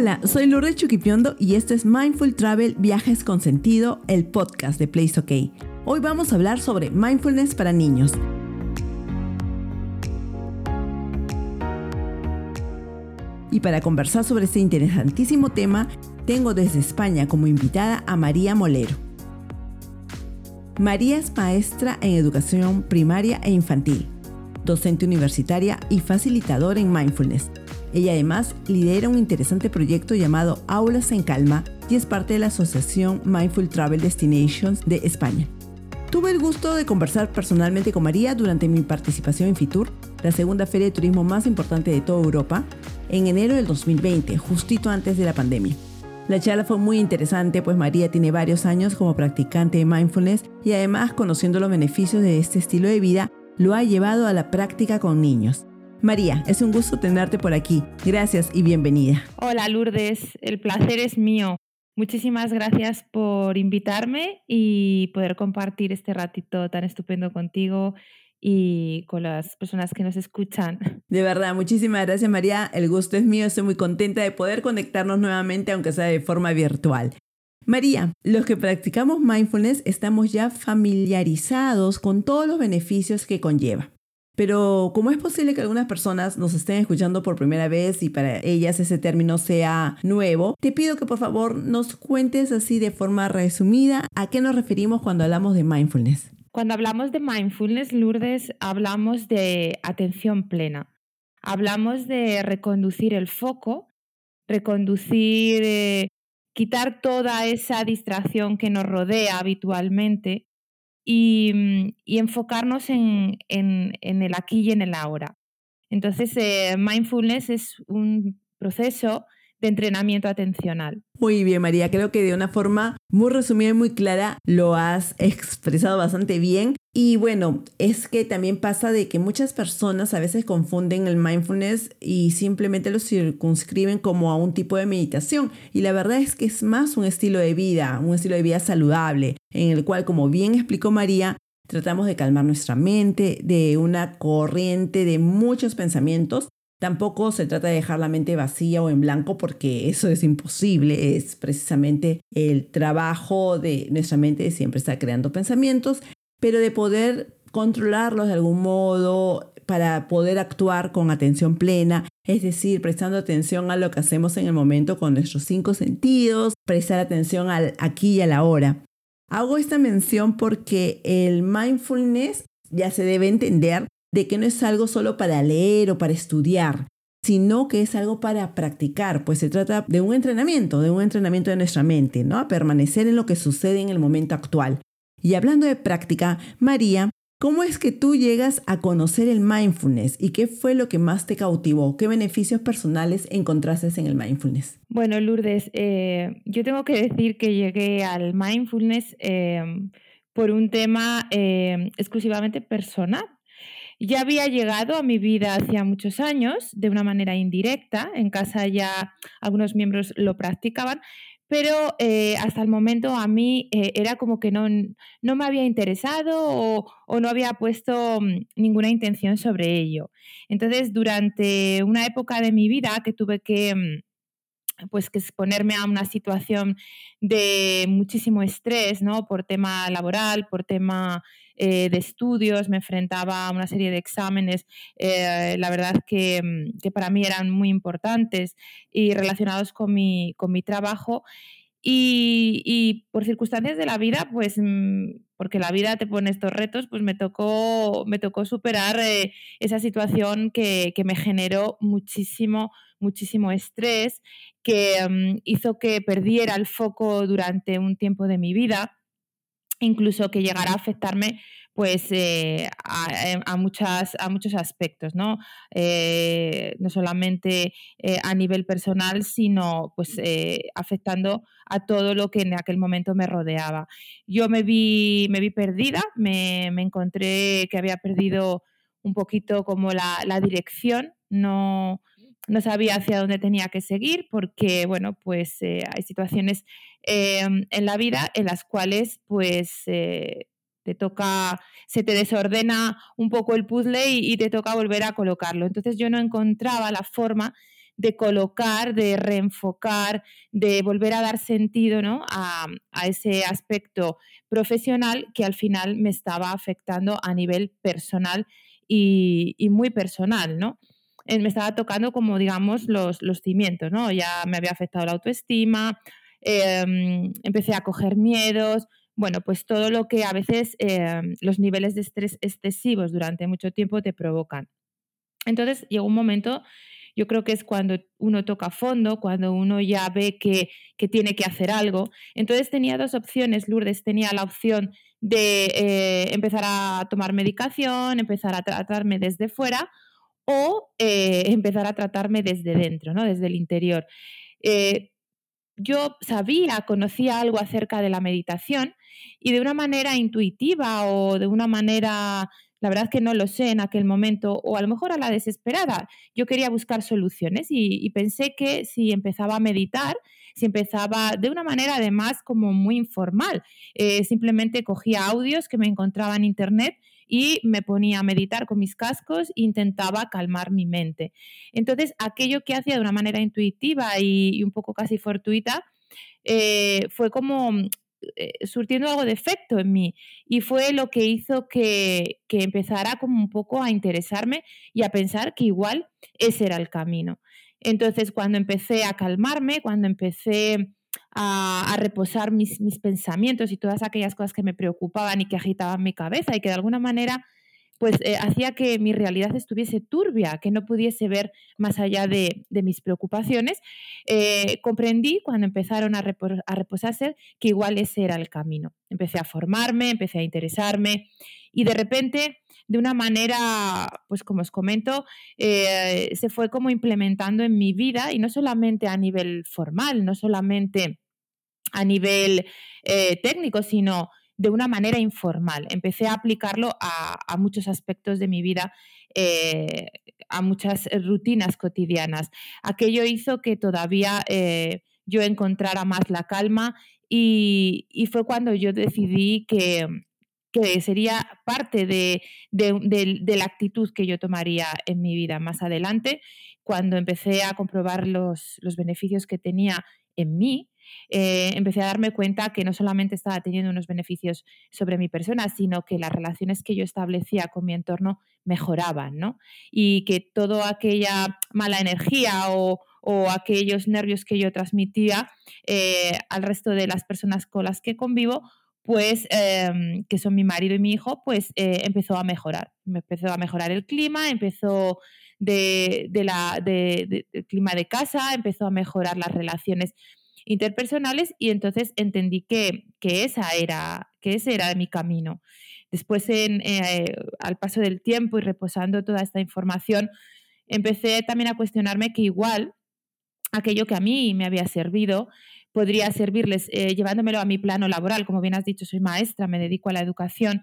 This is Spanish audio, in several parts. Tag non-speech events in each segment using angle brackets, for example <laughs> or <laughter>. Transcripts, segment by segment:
Hola, soy Lourdes Chuquipiondo y esto es Mindful Travel Viajes con Sentido, el podcast de Place OK. Hoy vamos a hablar sobre mindfulness para niños. Y para conversar sobre este interesantísimo tema, tengo desde España como invitada a María Molero. María es maestra en educación primaria e infantil, docente universitaria y facilitadora en mindfulness ella además lidera un interesante proyecto llamado Aulas en Calma y es parte de la Asociación Mindful Travel Destinations de España. Tuve el gusto de conversar personalmente con María durante mi participación en Fitur, la segunda feria de turismo más importante de toda Europa, en enero del 2020, justito antes de la pandemia. La charla fue muy interesante, pues María tiene varios años como practicante de mindfulness y además conociendo los beneficios de este estilo de vida, lo ha llevado a la práctica con niños. María, es un gusto tenerte por aquí. Gracias y bienvenida. Hola Lourdes, el placer es mío. Muchísimas gracias por invitarme y poder compartir este ratito tan estupendo contigo y con las personas que nos escuchan. De verdad, muchísimas gracias María. El gusto es mío. Estoy muy contenta de poder conectarnos nuevamente, aunque sea de forma virtual. María, los que practicamos mindfulness estamos ya familiarizados con todos los beneficios que conlleva. Pero ¿cómo es posible que algunas personas nos estén escuchando por primera vez y para ellas ese término sea nuevo? Te pido que por favor nos cuentes así de forma resumida a qué nos referimos cuando hablamos de mindfulness. Cuando hablamos de mindfulness, Lourdes, hablamos de atención plena. Hablamos de reconducir el foco, reconducir, eh, quitar toda esa distracción que nos rodea habitualmente Mm, y, enfocarnos en, el aquí y en el ahora. Entonces, eh, mindfulness es un proceso de entrenamiento atencional. Muy bien, María. Creo que de una forma muy resumida y muy clara lo has expresado bastante bien. Y bueno, es que también pasa de que muchas personas a veces confunden el mindfulness y simplemente lo circunscriben como a un tipo de meditación. Y la verdad es que es más un estilo de vida, un estilo de vida saludable, en el cual, como bien explicó María, tratamos de calmar nuestra mente de una corriente de muchos pensamientos Tampoco se trata de dejar la mente vacía o en blanco porque eso es imposible. Es precisamente el trabajo de nuestra mente de siempre estar creando pensamientos, pero de poder controlarlos de algún modo para poder actuar con atención plena, es decir, prestando atención a lo que hacemos en el momento con nuestros cinco sentidos, prestar atención al aquí y a la hora. Hago esta mención porque el mindfulness ya se debe entender de que no es algo solo para leer o para estudiar, sino que es algo para practicar, pues se trata de un entrenamiento, de un entrenamiento de nuestra mente, ¿no? A permanecer en lo que sucede en el momento actual. Y hablando de práctica, María, ¿cómo es que tú llegas a conocer el mindfulness y qué fue lo que más te cautivó? ¿Qué beneficios personales encontraste en el mindfulness? Bueno, Lourdes, eh, yo tengo que decir que llegué al mindfulness eh, por un tema eh, exclusivamente personal ya había llegado a mi vida hacía muchos años de una manera indirecta. En casa ya algunos miembros lo practicaban, pero eh, hasta el momento a mí eh, era como que no, no me había interesado o, o, no había puesto mm, ninguna intención sobre ello. Entonces, durante una época de mi vida que tuve que mm, pues que exponerme a una situación de muchísimo estrés, ¿no? Por tema laboral, por tema eh, de estudios, me enfrentaba a una serie de exámenes, eh, la verdad que, mm, que, para mí eran muy importantes y relacionados con mi, con mi trabajo. Y, por circunstancias de la vida, pues mm, porque la vida te pone estos retos, pues me tocó, me tocó superar eh, esa situación que, que, me generó muchísimo, muchísimo estrés, que mm, hizo que perdiera el foco durante un tiempo de mi vida incluso que llegara a afectarme pues eh, a, a, muchas, a muchos aspectos, ¿no? Eh, no solamente eh, a nivel personal, sino pues afectando a todo lo que en aquel momento me rodeaba. Yo me vi, me vi perdida, me, encontré que había perdido un poquito como la, la dirección, no, no sabía hacia dónde tenía que seguir porque, bueno, pues hay situaciones Em, en la vida en las cuales pues eh, te toca, se te desordena un poco el puzzle y, te toca volver a colocarlo. Entonces yo no encontraba la forma de colocar, de reenfocar, de volver a dar sentido ¿no? a, ese aspecto profesional que al final me estaba afectando a nivel personal y, muy personal, ¿no? Me estaba tocando como, digamos, los, los cimientos, ¿no? Ya me había afectado la autoestima, em, empecé a coger miedos, bueno, pues todo lo que a veces em, los niveles de estrés excesivos durante mucho tiempo te provocan. Entonces llegó un momento yo creo que es cuando uno toca fondo, cuando uno ya ve que, tiene que hacer algo. Entonces tenía dos opciones, Lourdes. Tenía la opción de eh, empezar a tomar medicación, empezar a tratarme desde fuera o eh, empezar a tratarme desde dentro, ¿no? desde el interior. Eh, yo sabía, conocía algo acerca de la meditación y de una manera intuitiva o de una manera la verdad es que no lo sé en aquel momento, o a lo mejor a la desesperada. Yo quería buscar soluciones y, pensé que si empezaba a meditar, si empezaba de una manera además como muy informal, eh, simplemente cogía audios que me encontraba en internet y me ponía a meditar con mis cascos e intentaba calmar mi mente. Entonces, aquello que hacía de una manera intuitiva y, un poco casi fortuita, eh, fue como eh, surtiendo algo de efecto en mí y fue lo que hizo que, empezara como un poco a interesarme y a pensar que igual ese era el camino. Entonces, cuando empecé a calmarme, cuando empecé a, reposar mis, mis, pensamientos y todas aquellas cosas que me preocupaban y que agitaban mi cabeza y que de alguna manera pues eh, hacía que mi realidad estuviese turbia, que no pudiese ver más allá de, mis preocupaciones, eh, comprendí cuando empezaron a, reposarse que igual ese era el camino. Empecé a formarme, empecé a interesarme y de repente, de una manera, pues como os comento, eh, se fue como implementando en mi vida y no solamente a nivel formal, no solamente a nivel técnico, sino de una manera informal. Empecé a aplicarlo a, muchos aspectos de mi vida, eh, a muchas rutinas cotidianas. Aquello hizo que todavía eh, yo encontrara más la calma y, fue cuando yo decidí que, sería parte de, la actitud que yo tomaría en mi vida más adelante, cuando empecé a comprobar los, los beneficios que tenía en mí eh, empecé a darme cuenta que no solamente estaba teniendo unos beneficios sobre mi persona, sino que las relaciones que yo establecía con mi entorno mejoraban, ¿no? Y que toda aquella mala energía o, aquellos nervios que yo transmitía eh, al resto de las personas con las que convivo, pues em, que son mi marido y mi hijo, pues eh, empezó a mejorar. Empezó a mejorar el clima, empezó de, la, de, clima de casa, empezó a mejorar las relaciones interpersonales y entonces entendí que, esa era, que ese era mi camino. Después, en, eh, al paso del tiempo y reposando toda esta información, empecé también a cuestionarme que igual aquello que a mí me había servido podría servirles eh, llevándomelo a mi plano laboral. Como bien has dicho, soy maestra, me dedico a la educación.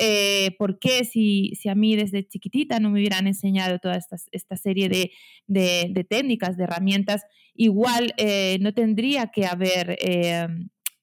Eh, ¿Por qué si, si, a mí desde chiquitita no me hubieran enseñado toda esta, esta serie de, de, técnicas, de herramientas, igual eh, no tendría que haber...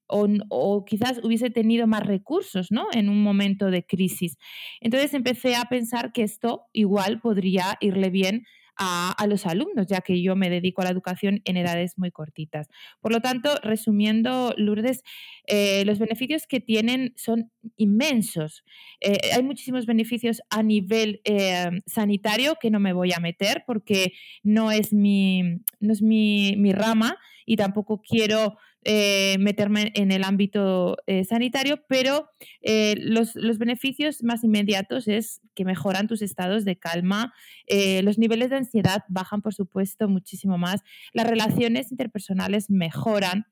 O, o, quizás hubiese tenido más recursos ¿no? en un momento de crisis. Entonces empecé a pensar que esto igual podría irle bien a, los alumnos, ya que yo me dedico a la educación en edades muy cortitas. Por lo tanto, resumiendo, Lourdes, eh, los beneficios que tienen son inmensos. Eh, hay muchísimos beneficios a nivel eh, sanitario que no me voy a meter porque no es mi, no es mi, mi rama y tampoco quiero eh, meterme en el ámbito eh, sanitario, pero eh, los, beneficios más inmediatos es que mejoran tus estados de calma, los niveles de ansiedad bajan, por supuesto, muchísimo más, las relaciones interpersonales mejoran,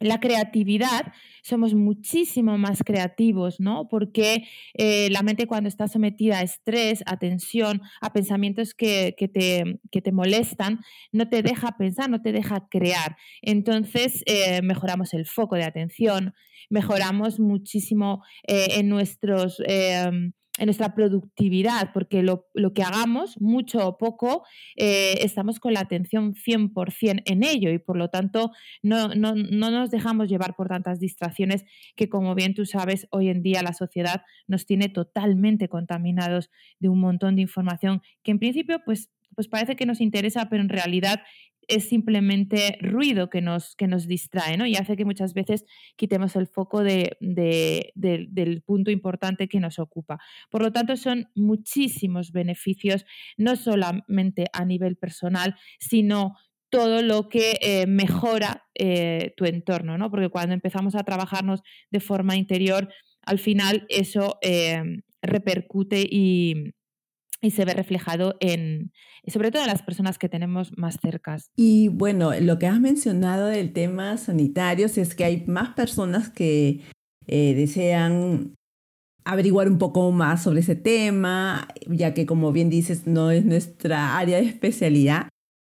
la creatividad, somos muchísimo más creativos, ¿no? Porque eh, la mente cuando está sometida a estrés, a tensión, a pensamientos que, te, te, molestan, no te deja pensar, no te deja crear. Entonces, eh, mejoramos el foco de atención, mejoramos muchísimo eh, en nuestros en nuestra productividad, porque lo, que hagamos, mucho o poco, eh, estamos con la atención 100% en ello y por lo tanto no, no, no, nos dejamos llevar por tantas distracciones que, como bien tú sabes, hoy en día la sociedad nos tiene totalmente contaminados de un montón de información que en principio pues pues parece que nos interesa, pero en realidad es simplemente ruido que nos, que nos distrae ¿no? y hace que muchas veces quitemos el foco de, del punto importante que nos ocupa. Por lo tanto, son muchísimos beneficios, no solamente a nivel personal, sino todo lo que eh, mejora eh, tu entorno, ¿no? Porque cuando empezamos a trabajarnos de forma interior, al final eso eh, repercute y, y se ve reflejado en, sobre todo en las personas que tenemos más cercas. Y bueno, lo que has mencionado del tema sanitario, es que hay más personas que eh, desean averiguar un poco más sobre ese tema, ya que como bien dices, no es nuestra área de especialidad.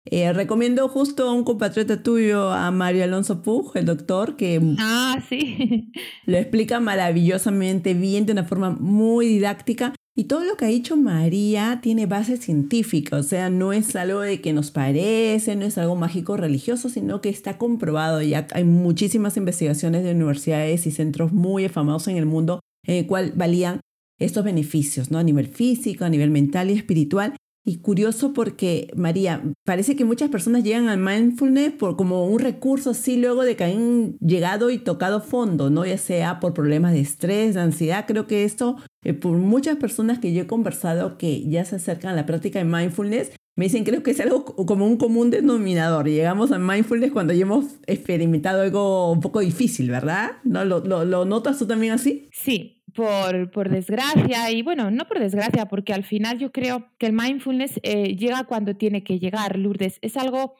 Eh, recomiendo justo a un compatriota tuyo, a Mario Alonso Pug, el doctor, que ah, sí. <laughs> lo explica maravillosamente bien, de una forma muy didáctica y todo lo que ha dicho María tiene base científica, o sea, no es algo de que nos parece, no es algo mágico religioso, sino que está comprobado. Ya hay muchísimas investigaciones de universidades y centros muy afamados en el mundo en el cual valían estos beneficios, ¿no? A nivel físico, a nivel mental y espiritual. Y curioso porque, María, parece que muchas personas llegan al mindfulness por como un recurso así luego de que han llegado y tocado fondo, ¿no? Ya sea por problemas de estrés, de ansiedad. Creo que esto, eh, por muchas personas que yo he conversado que ya se acercan a la práctica de mindfulness, me dicen, creo que es algo como un común denominador. Llegamos a mindfulness cuando ya hemos experimentado algo un poco difícil, ¿verdad? ¿No? ¿Lo, lo, lo notas tú también así? Sí, por, desgracia, y bueno, no por desgracia, porque al final yo creo que el mindfulness eh, llega cuando tiene que llegar, Lourdes. Es algo,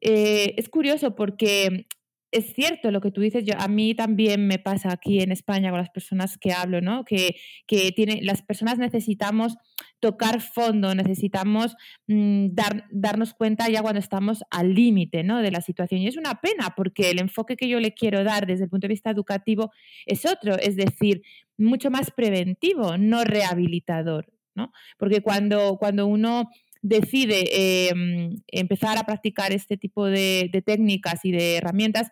eh, es curioso porque es cierto lo que tú dices, yo, a mí también me pasa aquí en España con las personas que hablo, ¿no? Que, que tiene, las personas necesitamos tocar fondo, necesitamos mm, dar, darnos cuenta ya cuando estamos al límite ¿no? de la situación. Y es una pena porque el enfoque que yo le quiero dar desde el punto de vista educativo es otro, es decir, mucho más preventivo, no rehabilitador. ¿no? Porque cuando, cuando uno decide em, empezar a practicar este tipo de, técnicas y de herramientas,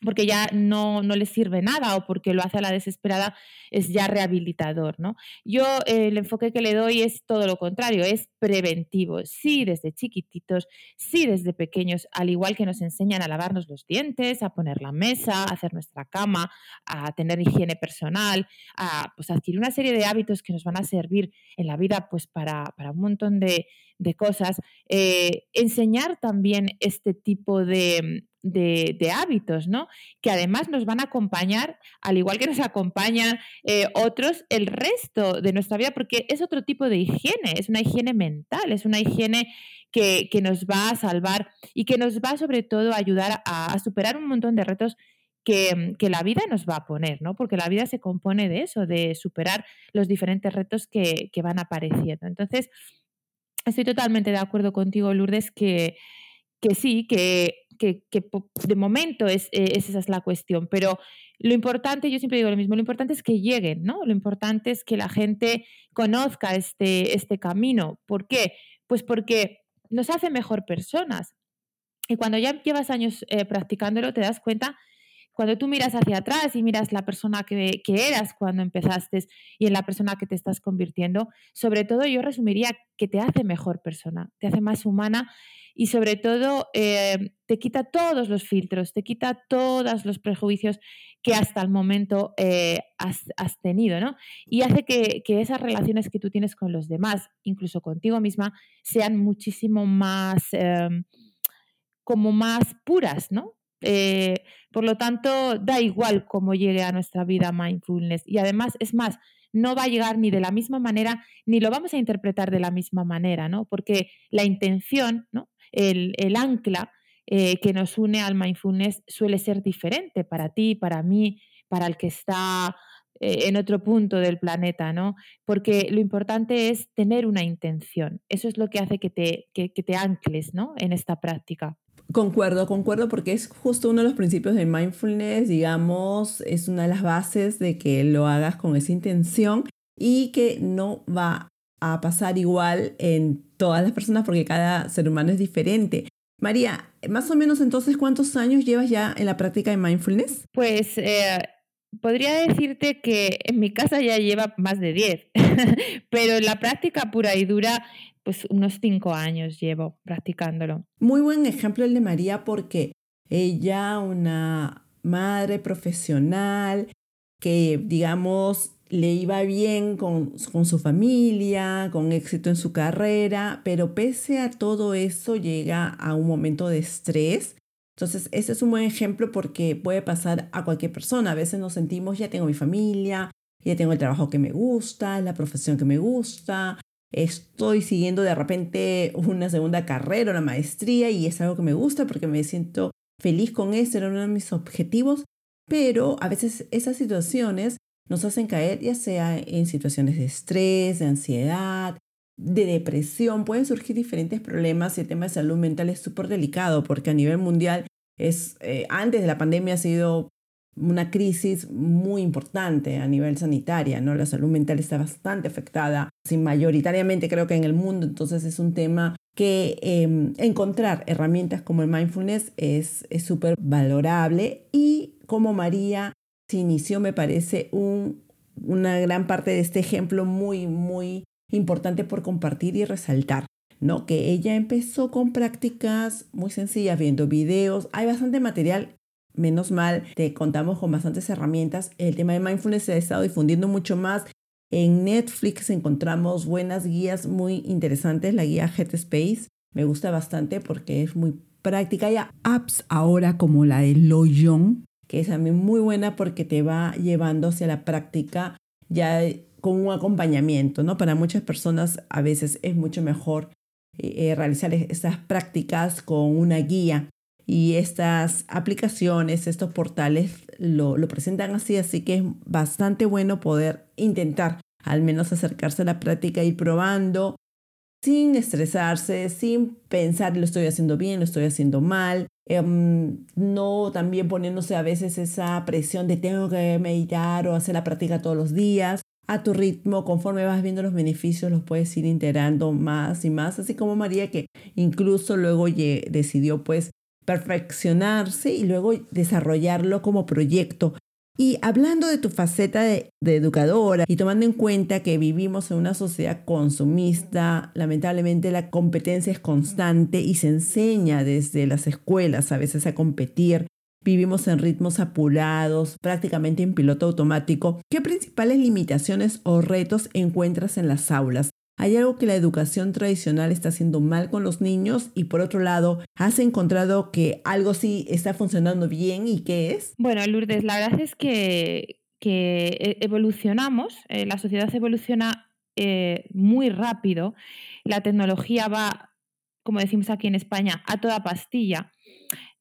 porque ya no, no le sirve nada o porque lo hace a la desesperada, es ya rehabilitador, ¿no? Yo eh, el enfoque que le doy es todo lo contrario, es preventivo. Sí, desde chiquititos, sí, desde pequeños, al igual que nos enseñan a lavarnos los dientes, a poner la mesa, a hacer nuestra cama, a tener higiene personal, a pues, adquirir una serie de hábitos que nos van a servir en la vida pues, para, para un montón de, de cosas. Eh, enseñar también este tipo de, de, hábitos, ¿no? Que además nos van a acompañar, al igual que nos acompañan eh, otros, el resto de nuestra vida, porque es otro tipo de higiene, es una higiene mental, es una higiene que, nos va a salvar y que nos va sobre todo a ayudar a, superar un montón de retos que, la vida nos va a poner, ¿no? Porque la vida se compone de eso, de superar los diferentes retos que, que van apareciendo. Entonces, estoy totalmente de acuerdo contigo, Lourdes, que, que sí, que que, de momento es, eh, es, esa es la cuestión, pero lo importante, yo siempre digo lo mismo, lo importante es que lleguen, ¿no? Lo importante es que la gente conozca este, este camino. ¿Por qué? Pues porque nos hace mejor personas. Y cuando ya llevas años eh, practicándolo, te das cuenta, cuando tú miras hacia atrás y miras la persona que, eras cuando empezaste y en la persona que te estás convirtiendo, sobre todo yo resumiría que te hace mejor persona, te hace más humana y sobre todo eh, te quita todos los filtros, te quita todos los prejuicios que hasta el momento eh, has, tenido, ¿no? Y hace que, esas relaciones que tú tienes con los demás, incluso contigo misma, sean muchísimo más, em, como más puras, ¿no? Eh, por lo tanto, da igual cómo llegue a nuestra vida mindfulness. Y además, es más, no va a llegar ni de la misma manera, ni lo vamos a interpretar de la misma manera, ¿no? Porque la intención, ¿no? El, ancla eh, que nos une al mindfulness suele ser diferente para ti, para mí, para el que está eh, en otro punto del planeta, ¿no? Porque lo importante es tener una intención. Eso es lo que hace que te, que, te ancles, ¿no? En esta práctica. Concuerdo, concuerdo, porque es justo uno de los principios del mindfulness, digamos, es una de las bases de que lo hagas con esa intención y que no va a pasar igual en todas las personas porque cada ser humano es diferente. María, más o menos entonces, ¿cuántos años llevas ya en la práctica de mindfulness? Pues eh, podría decirte que en mi casa ya lleva más de 10, <laughs> pero en la práctica pura y dura pues unos cinco años llevo practicándolo. Muy buen ejemplo el de María porque ella, una madre profesional que, digamos, le iba bien con, con, su familia, con éxito en su carrera, pero pese a todo eso llega a un momento de estrés. Entonces, ese es un buen ejemplo porque puede pasar a cualquier persona. A veces nos sentimos, ya tengo mi familia, ya tengo el trabajo que me gusta, la profesión que me gusta, estoy siguiendo de repente una segunda carrera, una maestría y es algo que me gusta porque me siento feliz con eso, era uno de mis objetivos, pero a veces esas situaciones nos hacen caer ya sea en situaciones de estrés, de ansiedad, de depresión, pueden surgir diferentes problemas. Y el tema de salud mental es súper delicado porque a nivel mundial es, eh, antes de la pandemia ha sido una crisis muy importante a nivel sanitaria, ¿no? La salud mental está bastante afectada, sin mayoritariamente creo que en el mundo, entonces es un tema que em, encontrar herramientas como el mindfulness es súper valorable. Y como María se inició, me parece un, una gran parte de este ejemplo muy, muy importante por compartir y resaltar. ¿no? Que ella empezó con prácticas muy sencillas, viendo videos. Hay bastante material menos mal, te contamos con bastantes herramientas. El tema de mindfulness se ha estado difundiendo mucho más. En Netflix encontramos buenas guías muy interesantes, la guía Headspace. Me gusta bastante porque es muy práctica. Hay apps ahora como la de Loyon, que es también muy buena porque te va llevando hacia la práctica ya con un acompañamiento, ¿no? Para muchas personas a veces es mucho mejor eh, realizar estas prácticas con una guía y estas aplicaciones, estos portales lo, presentan así, así que es bastante bueno poder intentar al menos acercarse a la práctica y probando sin estresarse, sin pensar lo estoy haciendo bien, lo estoy haciendo mal, em, no también poniéndose a veces esa presión de tengo que meditar o hacer la práctica todos los días. A tu ritmo, conforme vas viendo los beneficios, los puedes ir integrando más y más, así como María que incluso luego decidió pues perfeccionarse y luego desarrollarlo como proyecto. Y hablando de tu faceta de, educadora y tomando en cuenta que vivimos en una sociedad consumista, lamentablemente la competencia es constante y se enseña desde las escuelas a veces a competir. Vivimos en ritmos apurados, prácticamente en piloto automático. ¿Qué principales limitaciones o retos encuentras en las aulas? ¿Hay algo que la educación tradicional está haciendo mal con los niños? Y por otro lado, ¿has encontrado que algo sí está funcionando bien y qué es? Bueno, Lourdes, la verdad es que, e, evolucionamos, eh, la sociedad evoluciona eh, muy rápido, la tecnología va, como decimos aquí en España, a toda pastilla.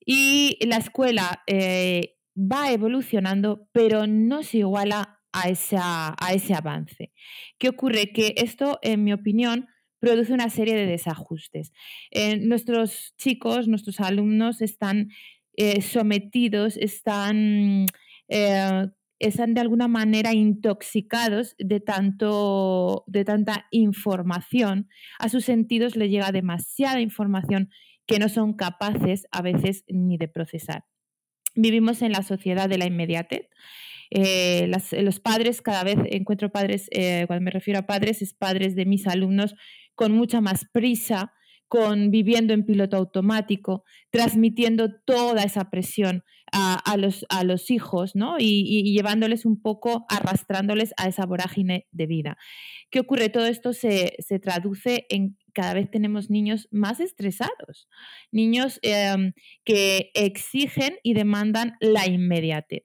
Y la escuela eh, va evolucionando, pero no se iguala a, a ese avance. ¿Qué ocurre? Que esto, en mi opinión, produce una serie de desajustes. Eh, nuestros chicos, nuestros alumnos están eh, sometidos, están, eh, están de alguna manera intoxicados de, tanto, de tanta información. A sus sentidos les llega demasiada información que no son capaces a veces ni de procesar. Vivimos en la sociedad de la inmediatez eh, los padres, cada vez encuentro padres, eh, cuando me refiero a padres, es padres de mis alumnos con mucha más prisa, con viviendo en piloto automático, transmitiendo toda esa presión a, los, a los, hijos. Y, llevándoles un poco, arrastrándoles a esa vorágine de vida. ¿Qué ocurre? Todo esto se, traduce en cada vez tenemos niños más estresados, niños em, que exigen y demandan la inmediatez.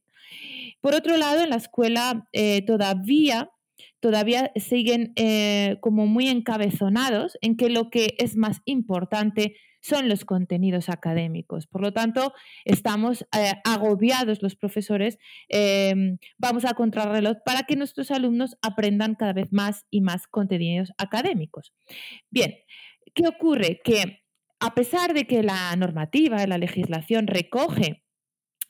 Por otro lado, en la escuela eh, todavía, todavía siguen eh, como muy encabezonados en que lo que es más importante son los contenidos académicos. Por lo tanto, estamos eh, agobiados los profesores, em, vamos a contrarreloj para que nuestros alumnos aprendan cada vez más y más contenidos académicos. Bien, ¿qué ocurre? Que a pesar de que la normativa, la legislación recoge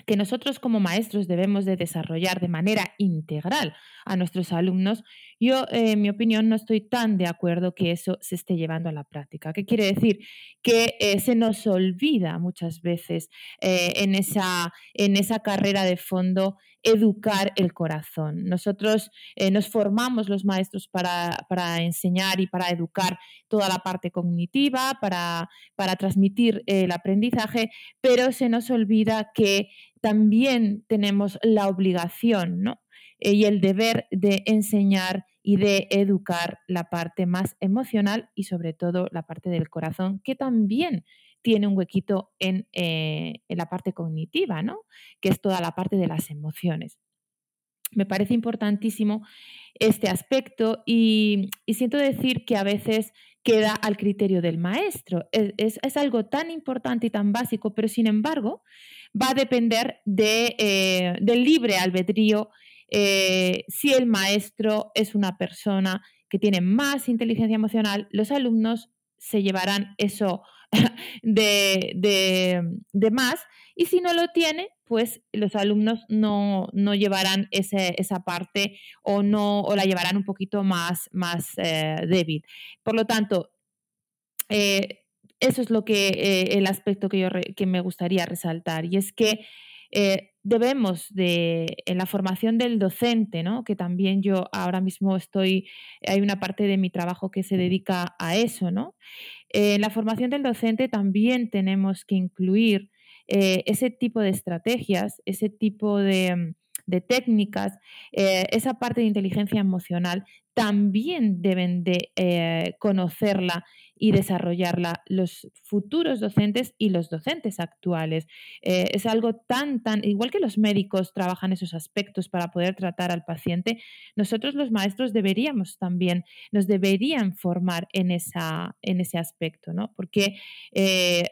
que nosotros como maestros debemos de desarrollar de manera integral a nuestros alumnos, yo, en mi opinión, no estoy tan de acuerdo que eso se esté llevando a la práctica. ¿Qué quiere decir? Que eh, se nos olvida muchas veces eh, en, esa, en esa carrera de fondo educar el corazón. Nosotros eh, nos formamos los maestros para, enseñar y para educar toda la parte cognitiva, para, para transmitir el aprendizaje, pero se nos olvida que también tenemos la obligación ¿no? Eh, y el deber de enseñar y de educar la parte más emocional y sobre todo la parte del corazón, que también tiene un huequito en, eh, en la parte cognitiva, ¿no? que es toda la parte de las emociones. Me parece importantísimo este aspecto y, siento decir que a veces queda al criterio del maestro. Es, algo tan importante y tan básico, pero sin embargo va a depender de, eh, del libre albedrío eh, si el maestro es una persona que tiene más inteligencia emocional, los alumnos se llevarán eso <laughs> de, más y si no lo tiene, pues los alumnos no, llevarán esa parte o, no, o la llevarán un poquito más, más eh, débil. Por lo tanto, eh, eso es lo que el aspecto que, yo que me gustaría resaltar y es que eh, debemos de, en la formación del docente, ¿no? que también yo ahora mismo estoy, hay una parte de mi trabajo que se dedica a eso, ¿no? Eh, en la formación del docente también tenemos que incluir eh, ese tipo de estrategias, ese tipo de, de técnicas, esa parte de inteligencia emocional, también deben de conocerla y desarrollarla los futuros docentes y los docentes actuales. Eh, es algo tan, tan, igual que los médicos trabajan esos aspectos para poder tratar al paciente, nosotros los maestros deberíamos también, nos deberían formar en, esa, en ese aspecto, ¿no? Porque eh,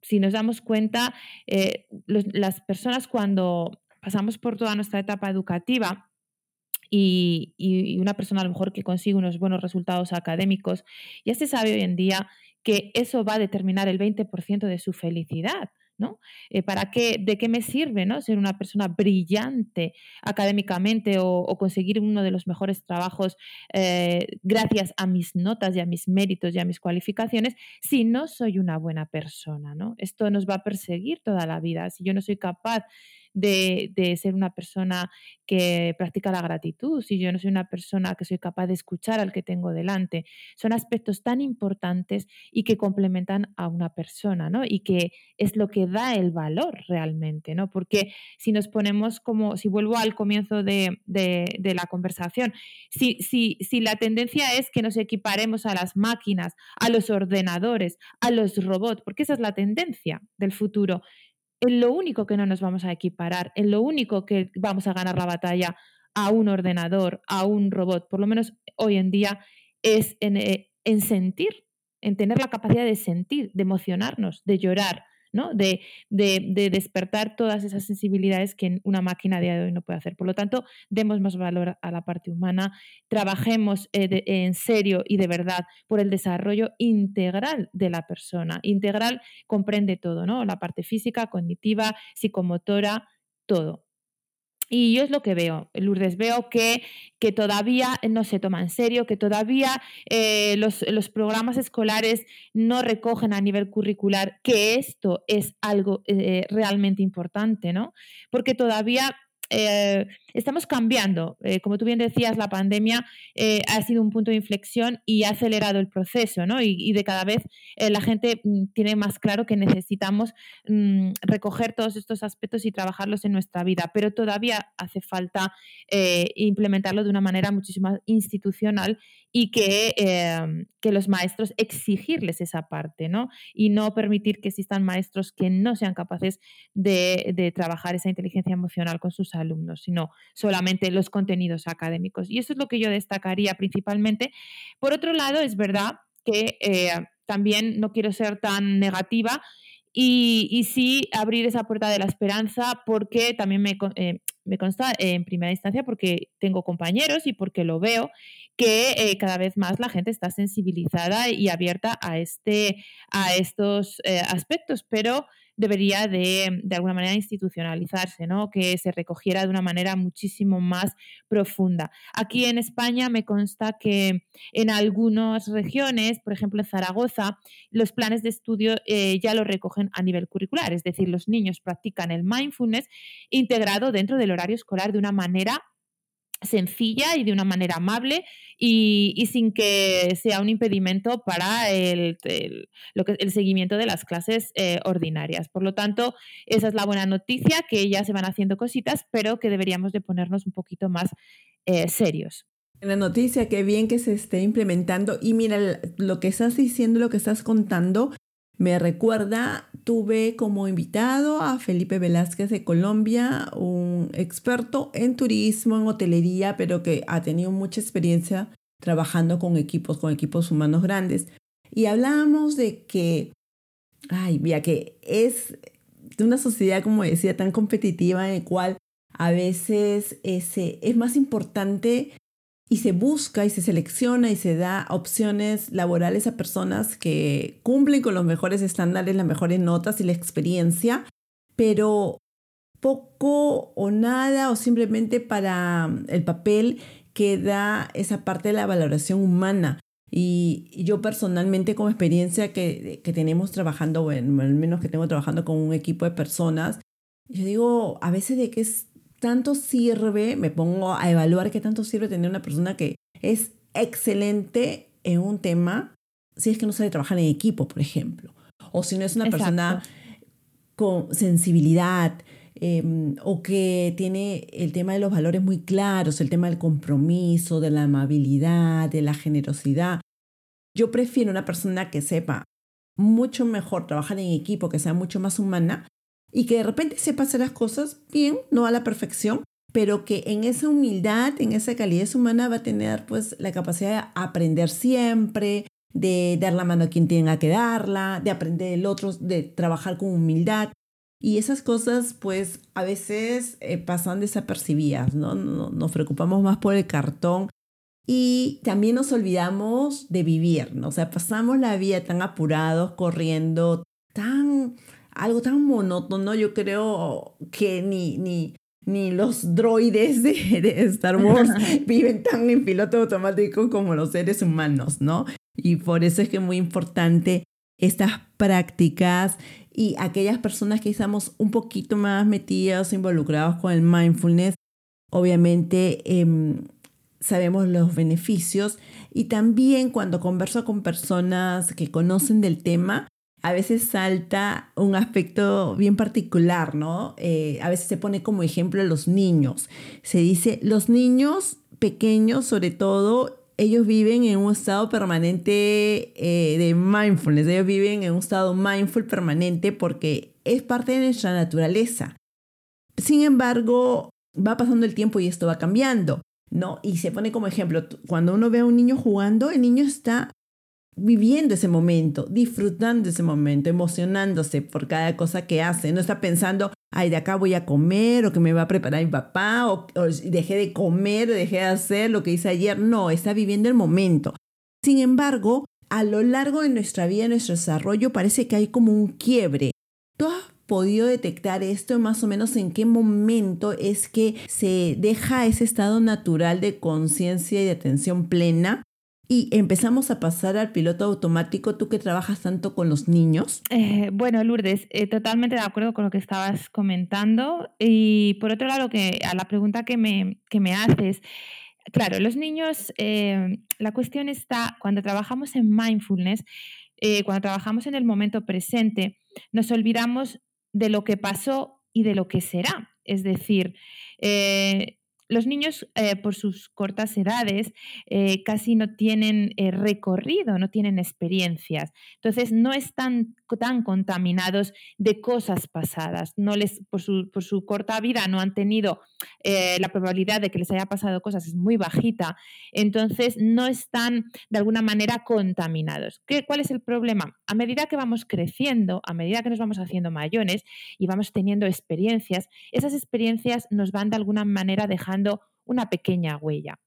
si nos damos cuenta, eh, las personas cuando pasamos por toda nuestra etapa educativa, y, una persona a lo mejor que consigue unos buenos resultados académicos, ya se sabe hoy en día que eso va a determinar el 20% de su felicidad. ¿no? Eh, ¿Para qué, ¿De qué me sirve ¿no? ser una persona brillante académicamente o, conseguir uno de los mejores trabajos eh, gracias a mis notas y a mis méritos y a mis cualificaciones si no soy una buena persona? ¿no? Esto nos va a perseguir toda la vida. Si yo no soy capaz de, ser una persona que practica la gratitud, si yo no soy una persona que soy capaz de escuchar al que tengo delante. Son aspectos tan importantes y que complementan a una persona, ¿no? Y que es lo que da el valor realmente, ¿no? Porque si nos ponemos como, si vuelvo al comienzo de, la conversación, si, si, si la tendencia es que nos equiparemos a las máquinas, a los ordenadores, a los robots, porque esa es la tendencia del futuro, en lo único que no nos vamos a equiparar, en lo único que vamos a ganar la batalla a un ordenador, a un robot, por lo menos hoy en día, es en, eh, en sentir, en tener la capacidad de sentir, de emocionarnos, de llorar, de, despertar todas esas sensibilidades que una máquina a día de hoy no puede hacer. Por lo tanto, demos más valor a la parte humana, trabajemos eh, en serio y de verdad por el desarrollo integral de la persona. Integral comprende todo, ¿no? La parte física, cognitiva, psicomotora, todo. Y yo es lo que veo, Lourdes, veo que, que todavía no se toma en serio, que todavía eh, los, los, programas escolares no recogen a nivel curricular que esto es algo eh, realmente importante, ¿no? Porque todavía eh, estamos cambiando. Eh, como tú bien decías, la pandemia eh, ha sido un punto de inflexión y ha acelerado el proceso, ¿no? Y, de cada vez la gente mm, tiene más claro que necesitamos mm, recoger todos estos aspectos y trabajarlos en nuestra vida, pero todavía hace falta implementarlo de una manera muchísimo más institucional y que, que los maestros exigirles esa parte. Y no permitir que existan maestros que no sean capaces de, de trabajar esa inteligencia emocional con sus alumnos, sino solamente los contenidos académicos. Y eso es lo que yo destacaría principalmente. Por otro lado, es verdad que eh, también no quiero ser tan negativa y, sí abrir esa puerta de la esperanza porque también me, eh, me consta en primera instancia porque tengo compañeros y porque lo veo que eh, cada vez más la gente está sensibilizada y abierta a, este, a estos aspectos, pero debería de, de alguna manera institucionalizarse, ¿no? que se recogiera de una manera muchísimo más profunda. Aquí en España me consta que en algunas regiones, por ejemplo en Zaragoza, los planes de estudio eh, ya lo recogen a nivel curricular, es decir, los niños practican el mindfulness integrado dentro del horario escolar de una manera sencilla y de una manera amable y, sin que sea un impedimento para el, lo que, el seguimiento de las clases eh, ordinarias. Por lo tanto, esa es la buena noticia, que ya se van haciendo cositas, pero que deberíamos de ponernos un poquito más eh, serios. La noticia, qué bien que se esté implementando. Y mira, lo que estás diciendo, lo que estás contando, me recuerda, tuve como invitado a Felipe Velázquez de Colombia, un experto en turismo, en hotelería, pero que ha tenido mucha experiencia trabajando con equipos, con equipos humanos grandes. Y hablábamos de que, ay, mira, que es una sociedad, como decía, tan competitiva en la cual a veces ese, es más importante y se busca y se selecciona y se da opciones laborales a personas que cumplen con los mejores estándares, las mejores notas y la experiencia, pero poco o nada o simplemente para el papel queda esa parte de la valoración humana. Y yo personalmente como experiencia que, que tenemos trabajando, bueno, al menos que tengo trabajando con un equipo de personas, yo digo a veces de que es tanto sirve, me pongo a evaluar qué tanto sirve tener una persona que es excelente en un tema si es que no sabe trabajar en equipo, por ejemplo. O si no es una persona con sensibilidad em, o que tiene el tema de los valores muy claros, el tema del compromiso, de la amabilidad, de la generosidad. Yo prefiero una persona que sepa mucho mejor trabajar en equipo, que sea mucho más humana, y que de repente sepa hacer las cosas bien, no a la perfección, pero que en esa humildad, en esa calidez humana va a tener pues la capacidad de aprender siempre, de dar la mano a quien tenga que darla, de aprender el otro, de trabajar con humildad. Y esas cosas pues a veces eh, pasan desapercibidas, ¿no? Nos preocupamos más por el cartón y también nos olvidamos de vivir, ¿no? O sea, pasamos la vida tan apurados, corriendo, tan algo tan monótono, yo creo que ni, ni, ni los droides de, Star Wars <laughs> viven tan en piloto automático como los seres humanos, ¿no? Y por eso es que es muy importante estas prácticas y aquellas personas que estamos un poquito más metidos, involucrados con el mindfulness, obviamente em, sabemos los beneficios y también cuando converso con personas que conocen del tema, a veces salta un aspecto bien particular, ¿no? Eh, a veces se pone como ejemplo los niños. Se dice, los niños pequeños, sobre todo, ellos viven en un estado permanente eh, de mindfulness, ellos viven en un estado mindful permanente porque es parte de nuestra naturaleza. Sin embargo, va pasando el tiempo y esto va cambiando, ¿no? Y se pone como ejemplo, cuando uno ve a un niño jugando, el niño está viviendo ese momento, disfrutando ese momento, emocionándose por cada cosa que hace. No está pensando, ay, de acá voy a comer o que me va a preparar mi papá o, dejé de comer, dejé de hacer lo que hice ayer. No, está viviendo el momento. Sin embargo, a lo largo de nuestra vida, nuestro desarrollo, parece que hay como un quiebre. ¿Tú has podido detectar esto más o menos en qué momento es que se deja ese estado natural de conciencia y de atención plena y empezamos a pasar al piloto automático, tú que trabajas tanto con los niños. Eh, bueno, Lourdes, eh, totalmente de acuerdo con lo que estabas comentando. Y por otro lado, que a la pregunta que me, que me haces, claro, los niños, eh, la cuestión está, cuando trabajamos en mindfulness, cuando trabajamos en el momento presente, nos olvidamos de lo que pasó y de lo que será. Es decir, los niños, eh, por sus cortas edades, eh, casi no tienen eh, recorrido, no tienen experiencias. Entonces, no están tan contaminados de cosas pasadas. No les, por, su, por su corta vida no han tenido la probabilidad de que les haya pasado cosas, es muy bajita. Entonces, no están de alguna manera contaminados. ¿Qué, ¿Cuál es el problema? A medida que vamos creciendo, a medida que nos vamos haciendo mayores y vamos teniendo experiencias, esas experiencias nos van de alguna manera dejando una pequeña huella.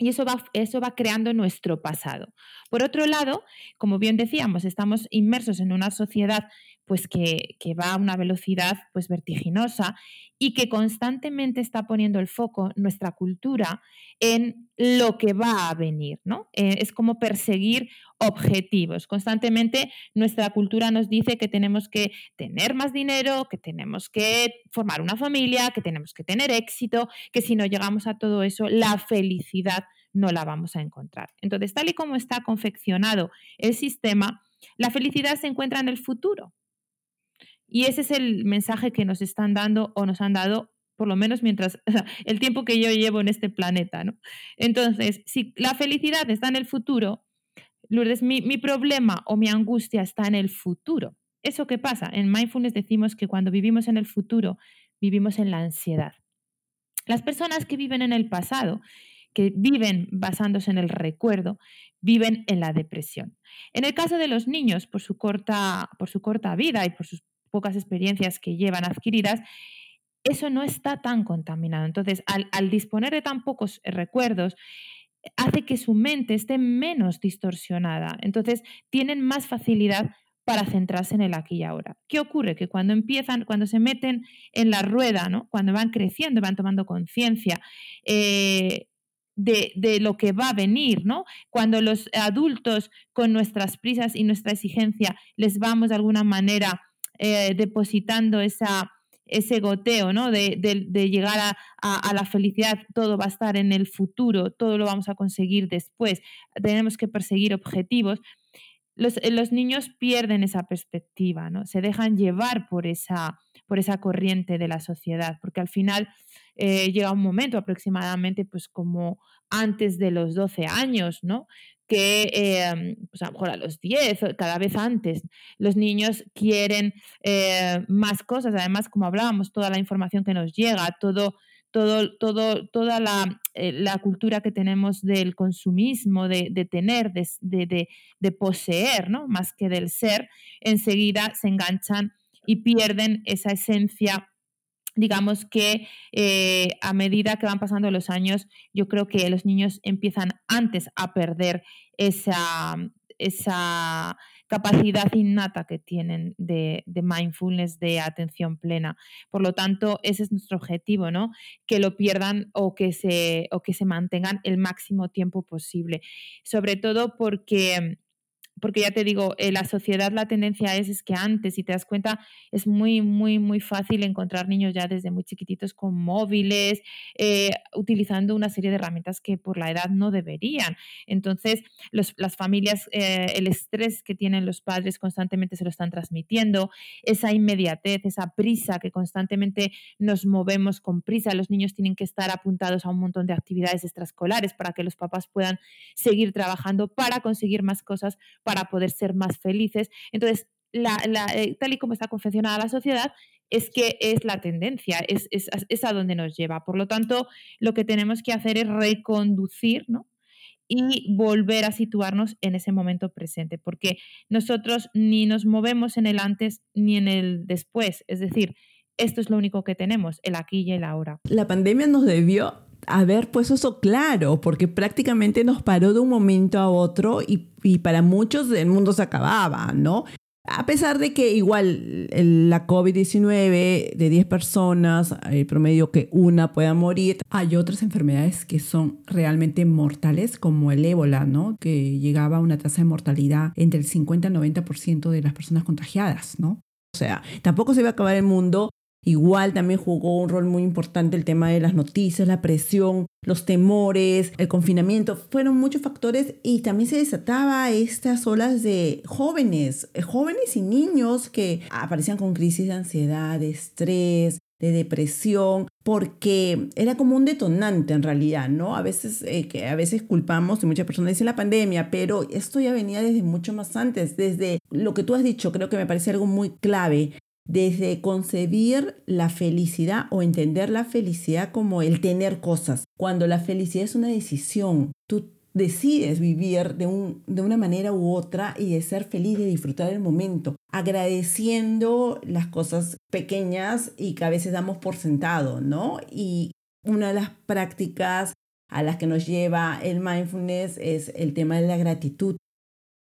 Y eso va, eso va creando nuestro pasado. Por otro lado, como bien decíamos, estamos inmersos en una sociedad pues que, va a una velocidad pues vertiginosa y que constantemente está poniendo el foco nuestra cultura en lo que va a venir, ¿no? Eh, es como perseguir objetivos. Constantemente nuestra cultura nos dice que tenemos que tener más dinero, que tenemos que formar una familia, que tenemos que tener éxito, que si no llegamos a todo eso, la felicidad no la vamos a encontrar. Entonces, tal y como está confeccionado el sistema, la felicidad se encuentra en el futuro. Y ese es el mensaje que nos están dando o nos han dado, por lo menos mientras <laughs> el tiempo que yo llevo en este planeta. ¿no? Entonces, si la felicidad está en el futuro, Lourdes, mi, mi problema o mi angustia está en el futuro. ¿Eso qué pasa? En mindfulness decimos que cuando vivimos en el futuro, vivimos en la ansiedad. Las personas que viven en el pasado, que viven basándose en el recuerdo, viven en la depresión. En el caso de los niños, por su corta, por su corta vida y por sus pocas experiencias que llevan adquiridas, eso no está tan contaminado. Entonces, al, disponer de tan pocos recuerdos, hace que su mente esté menos distorsionada. Entonces, tienen más facilidad para centrarse en el aquí y ahora. ¿Qué ocurre? Que cuando empiezan, cuando se meten en la rueda, ¿no? cuando van creciendo, van tomando conciencia eh, de, de, lo que va a venir, ¿no? cuando los adultos con nuestras prisas y nuestra exigencia les vamos de alguna manera eh, depositando esa, ese goteo ¿no? de, llegar a, la felicidad, todo va a estar en el futuro, todo lo vamos a conseguir después, tenemos que perseguir objetivos. Los, eh, los niños pierden esa perspectiva, ¿no? se dejan llevar por esa, por esa corriente de la sociedad, porque al final eh, llega un momento aproximadamente pues como antes de los 12 años, ¿no? que eh, pues a lo mejor a los 10, cada vez antes, los niños quieren eh, más cosas. Además, como hablábamos, toda la información que nos llega, todo, todo, todo, toda la, eh, la cultura que tenemos del consumismo, de, de tener, de, de, de, poseer, ¿no? más que del ser, enseguida se enganchan y pierden esa esencia digamos que eh, a medida que van pasando los años, yo creo que los niños empiezan antes a perder esa, esa capacidad innata que tienen de, mindfulness, de atención plena. Por lo tanto, ese es nuestro objetivo, ¿no? Que lo pierdan o que se, o que se mantengan el máximo tiempo posible. Sobre todo porque porque ya te digo, en la sociedad la tendencia es, es que antes, si te das cuenta, es muy, muy, muy fácil encontrar niños ya desde muy chiquititos con móviles, eh, utilizando una serie de herramientas que por la edad no deberían. Entonces, las familias, eh, el estrés que tienen los padres constantemente se lo están transmitiendo, esa inmediatez, esa prisa que constantemente nos movemos con prisa. Los niños tienen que estar apuntados a un montón de actividades extraescolares para que los papás puedan seguir trabajando para conseguir más cosas poder ser más felices. Entonces, eh, tal y como está confeccionada la sociedad, es que es la tendencia, es, es, a donde nos lleva. Por lo tanto, lo que tenemos que hacer es reconducir, ¿no? y volver a situarnos en ese momento presente, porque nosotros ni nos movemos en el antes ni en el después, es decir, esto es lo único que tenemos, el aquí y el ahora. La pandemia nos debió haber puesto eso claro, porque prácticamente nos paró de un momento a otro y, para muchos el mundo se acababa, ¿no? A pesar de que igual la COVID-19 de 10 personas, el promedio que una pueda morir, hay otras enfermedades que son realmente mortales, como el ébola, ¿no? Que llegaba a una tasa de mortalidad entre el 50 y el 90% de las personas contagiadas, ¿no? O sea, tampoco se iba a acabar el mundo Igual también jugó un rol muy importante el tema de las noticias, la presión, los temores, el confinamiento. Fueron muchos factores y también se desataba estas olas de jóvenes, eh, jóvenes y niños que aparecían con crisis de ansiedad, de estrés, de depresión, porque era como un detonante en realidad, ¿no? A veces, eh, que a veces culpamos, y muchas personas dicen la pandemia, pero esto ya venía desde mucho más antes, desde lo que tú has dicho, creo que me parece algo muy clave, desde concebir la felicidad o entender la felicidad como el tener cosas, cuando la felicidad es una decisión, tú decides vivir de, un, de una manera u otra y de ser feliz, de disfrutar el momento, agradeciendo las cosas pequeñas y que a veces damos por sentado, ¿no? Y una de las prácticas a las que nos lleva el mindfulness es el tema de la gratitud.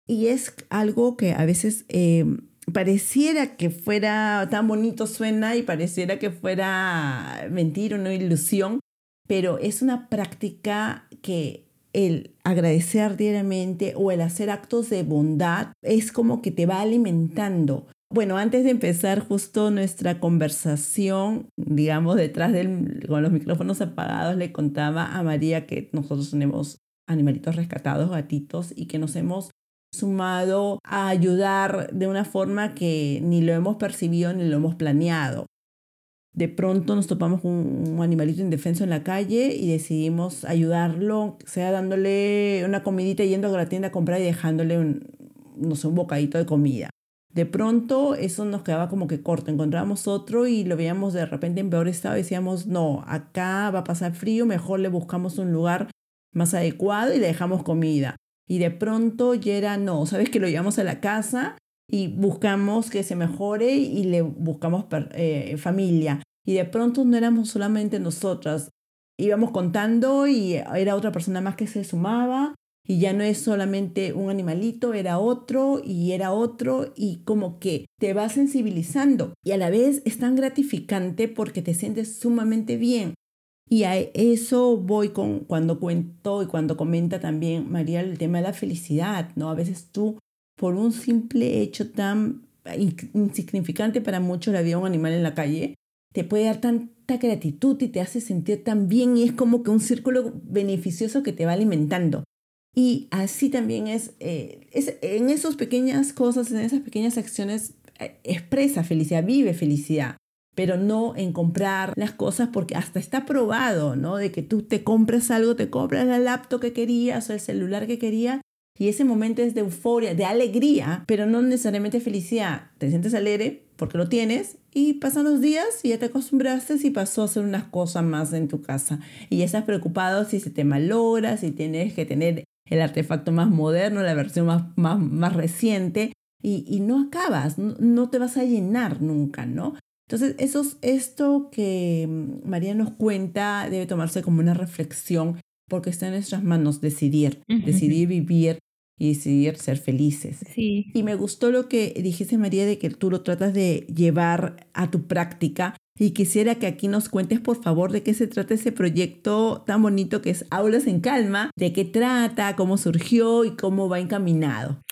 Y es algo que a veces... Eh, pareciera que fuera tan bonito suena y pareciera que fuera mentira, una ilusión, pero es una práctica que el agradecer diariamente o el hacer actos de bondad es como que te va alimentando. Bueno, antes de empezar justo nuestra conversación, digamos, detrás del, con los micrófonos apagados, le contaba a María que nosotros tenemos animalitos rescatados, gatitos, y que nos hemos sumado a ayudar de una forma que ni lo hemos percibido ni lo hemos planeado. De pronto nos topamos con un animalito indefenso en la calle y decidimos ayudarlo, sea dándole una comidita yendo a la tienda a comprar y dejándole un, no sé, un bocadito de comida. De pronto eso nos quedaba como que corto, encontrábamos otro y lo veíamos de repente en peor estado decíamos, no, acá va a pasar frío, mejor le buscamos un lugar más adecuado y le dejamos comida. Y de pronto ya era, no, sabes que lo llevamos a la casa y buscamos que se mejore y le buscamos eh, familia. Y de pronto no éramos solamente nosotras, íbamos contando y era otra persona más que se sumaba y ya no es solamente un animalito, era otro y era otro y como que te va sensibilizando y a la vez es tan gratificante porque te sientes sumamente bien. Y a eso voy con cuando cuento y cuando comenta también María el tema de la felicidad, ¿no? A veces tú, por un simple hecho tan insignificante para muchos, la vida de un animal en la calle, te puede dar tanta gratitud y te hace sentir tan bien y es como que un círculo beneficioso que te va alimentando. Y así también es, eh, es en esas pequeñas cosas, en esas pequeñas acciones, eh, expresa felicidad, vive felicidad pero no en comprar las cosas porque hasta está probado, ¿no? De que tú te compras algo, te compras la laptop que querías o el celular que querías y ese momento es de euforia, de alegría, pero no necesariamente felicidad. Te sientes alegre porque lo tienes y pasan los días y ya te acostumbraste y pasó a hacer unas cosas más en tu casa. Y ya estás preocupado si se te malogra, si tienes que tener el artefacto más moderno, la versión más, más, más reciente. Y, no acabas, no, no, te vas a llenar nunca, ¿no? Entonces, eso, esto que mm, María nos cuenta debe tomarse como una reflexión porque está en nuestras manos decidir, decidir vivir y decidir ser felices. Sí. Y me gustó lo que dijiste, María, de que tú lo tratas de llevar a tu práctica. Y quisiera que aquí nos cuentes, por favor, de qué se trata ese proyecto tan bonito que es Aulas en Calma, de qué trata, cómo surgió y cómo va encaminado.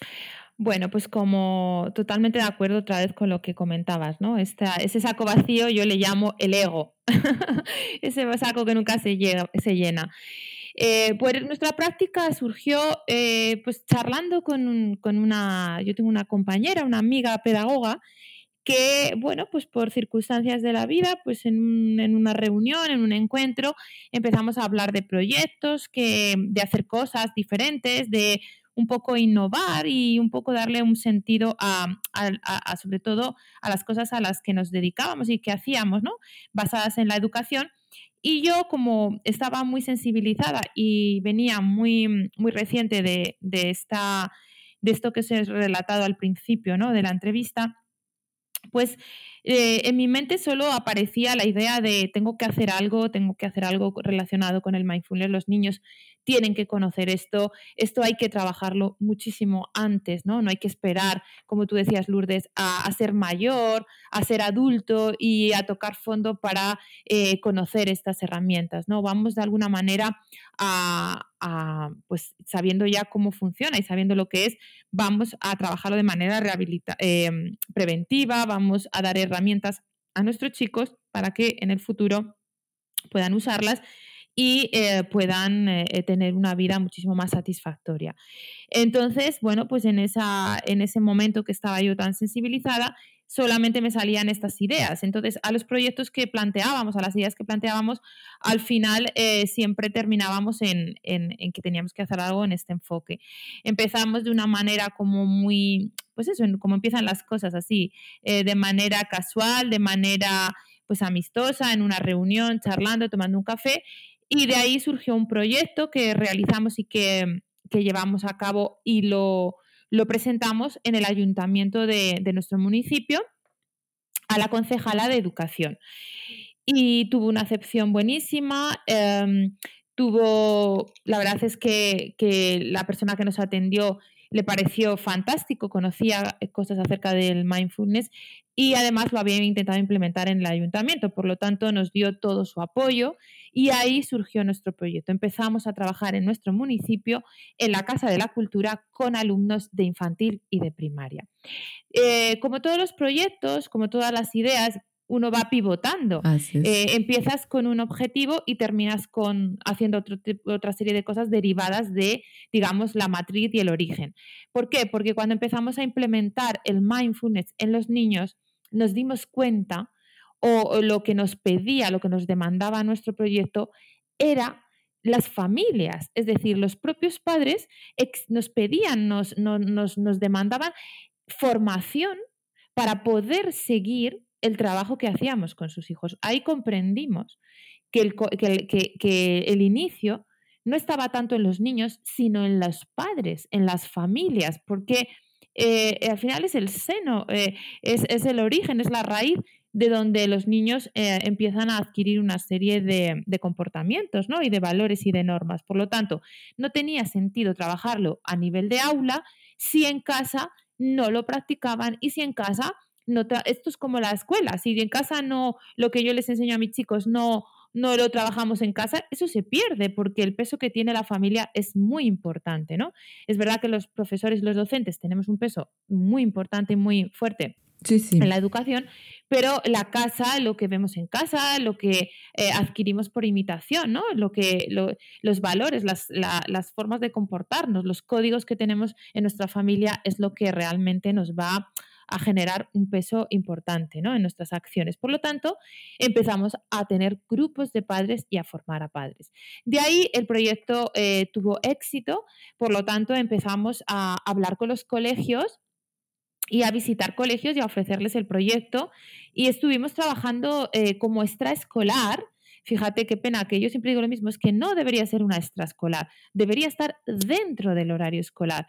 Bueno, pues como totalmente de acuerdo otra vez con lo que comentabas, ¿no? ese saco vacío yo le llamo el ego, <laughs> ese saco que nunca se, llena. Eh, pues nuestra práctica surgió eh, pues charlando con, con, una, yo tengo una compañera, una amiga pedagoga, que, bueno, pues por circunstancias de la vida, pues en, en, una reunión, en un encuentro, empezamos a hablar de proyectos, que, de hacer cosas diferentes, de un poco innovar y un poco darle un sentido a, sobre todo a las cosas a las que nos dedicábamos y que hacíamos, ¿no? Basadas en la educación. Y yo, como estaba muy sensibilizada y venía muy, muy reciente de, esta, de esto que se ha relatado al principio ¿no? de la entrevista, pues eh, en mi mente solo aparecía la idea de tengo que hacer algo, tengo que hacer algo relacionado con el mindfulness. Los niños tienen que conocer esto, esto hay que trabajarlo muchísimo antes, ¿no? No hay que esperar, como tú decías, Lourdes, a, ser mayor, a ser adulto y a tocar fondo para eh, conocer estas herramientas, ¿no? Vamos de alguna manera a, pues sabiendo ya cómo funciona y sabiendo lo que es, vamos a trabajarlo de manera em, preventiva, vamos a dar herramientas a nuestros chicos para que en el futuro puedan usarlas y eh, puedan eh, eh, tener una vida muchísimo más satisfactoria. Entonces, bueno, pues en ese momento que estaba yo tan sensibilizada, solamente me salían estas ideas. Entonces, a los proyectos que planteábamos, a las ideas que planteábamos, al final siempre terminábamos en, en, que teníamos que hacer algo en este enfoque. Empezamos de una manera como muy, pues eso, como empiezan las cosas así, de manera casual, de manera pues amistosa, en una reunión, charlando, tomando un café, y de ahí surgió un proyecto que realizamos y que, llevamos a cabo y lo, presentamos en el ayuntamiento de, nuestro municipio a la concejala de educación. Y tuvo una acepción buenísima. Em, tuvo, la verdad es que, la persona que nos atendió le pareció fantástico, conocía cosas acerca del mindfulness y además lo había intentado implementar en el ayuntamiento, por lo tanto nos dio todo su apoyo y ahí surgió nuestro proyecto. Empezamos a trabajar en nuestro municipio, en la Casa de la Cultura, con alumnos de infantil y de primaria. Eh, como todos los proyectos, como todas las ideas, uno va pivotando. Eh, empiezas con un objetivo y terminas con haciendo otro otra serie de cosas derivadas de, digamos, la matriz y el origen. ¿Por qué? Porque cuando empezamos a implementar el mindfulness en los niños, nos dimos cuenta o, lo que nos pedía, lo que nos demandaba nuestro proyecto era las familias, es decir, los propios padres nos pedían, nos, nos, nos demandaban formación para poder seguir el trabajo que hacíamos con sus hijos. Ahí comprendimos que el, que, el inicio no estaba tanto en los niños, sino en los padres, en las familias, porque eh, al final es el seno, eh, es, el origen, es la raíz de donde los niños eh, empiezan a adquirir una serie de, de, comportamientos ¿no? y de valores y de normas. Por lo tanto, no tenía sentido trabajarlo a nivel de aula si en casa no lo practicaban y si en casa esto es como la escuela, si en casa no, lo que yo les enseño a mis chicos no, no lo trabajamos en casa, eso se pierde porque el peso que tiene la familia es muy importante, ¿no? Es verdad que los profesores y los docentes tenemos un peso muy importante y muy fuerte en la educación, pero la casa, lo que vemos en casa, lo que eh, adquirimos por imitación, ¿no? Lo que, los valores, las, formas de comportarnos, los códigos que tenemos en nuestra familia es lo que realmente nos va a generar un peso importante ¿no? en nuestras acciones. Por lo tanto, empezamos a tener grupos de padres y a formar a padres. De ahí el proyecto eh, tuvo éxito, por lo tanto empezamos a hablar con los colegios y a visitar colegios y a ofrecerles el proyecto. Y estuvimos trabajando eh, como extraescolar Fíjate qué pena, que yo siempre digo lo mismo, es que no debería ser una extraescolar, debería estar dentro del horario escolar.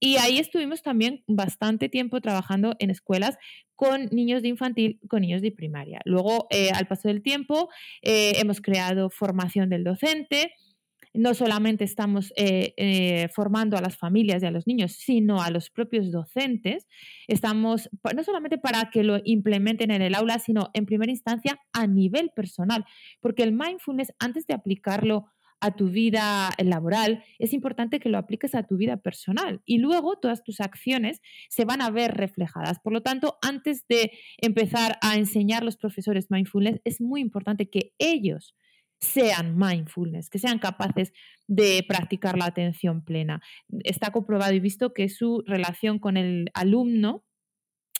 Y ahí estuvimos también bastante tiempo trabajando en escuelas con niños de infantil, con niños de primaria. Luego, eh, al paso del tiempo, eh, hemos creado formación del docente, no solamente estamos eh, eh, formando a las familias y a los niños, sino a los propios docentes. Estamos, no solamente para que lo implementen en el aula, sino en primera instancia a nivel personal, porque el mindfulness, antes de aplicarlo a tu vida laboral, es importante que lo apliques a tu vida personal y luego todas tus acciones se van a ver reflejadas. Por lo tanto, antes de empezar a enseñar a los profesores mindfulness, es muy importante que ellos sean mindfulness, que sean capaces de practicar la atención plena. Está comprobado y visto que su relación con el alumno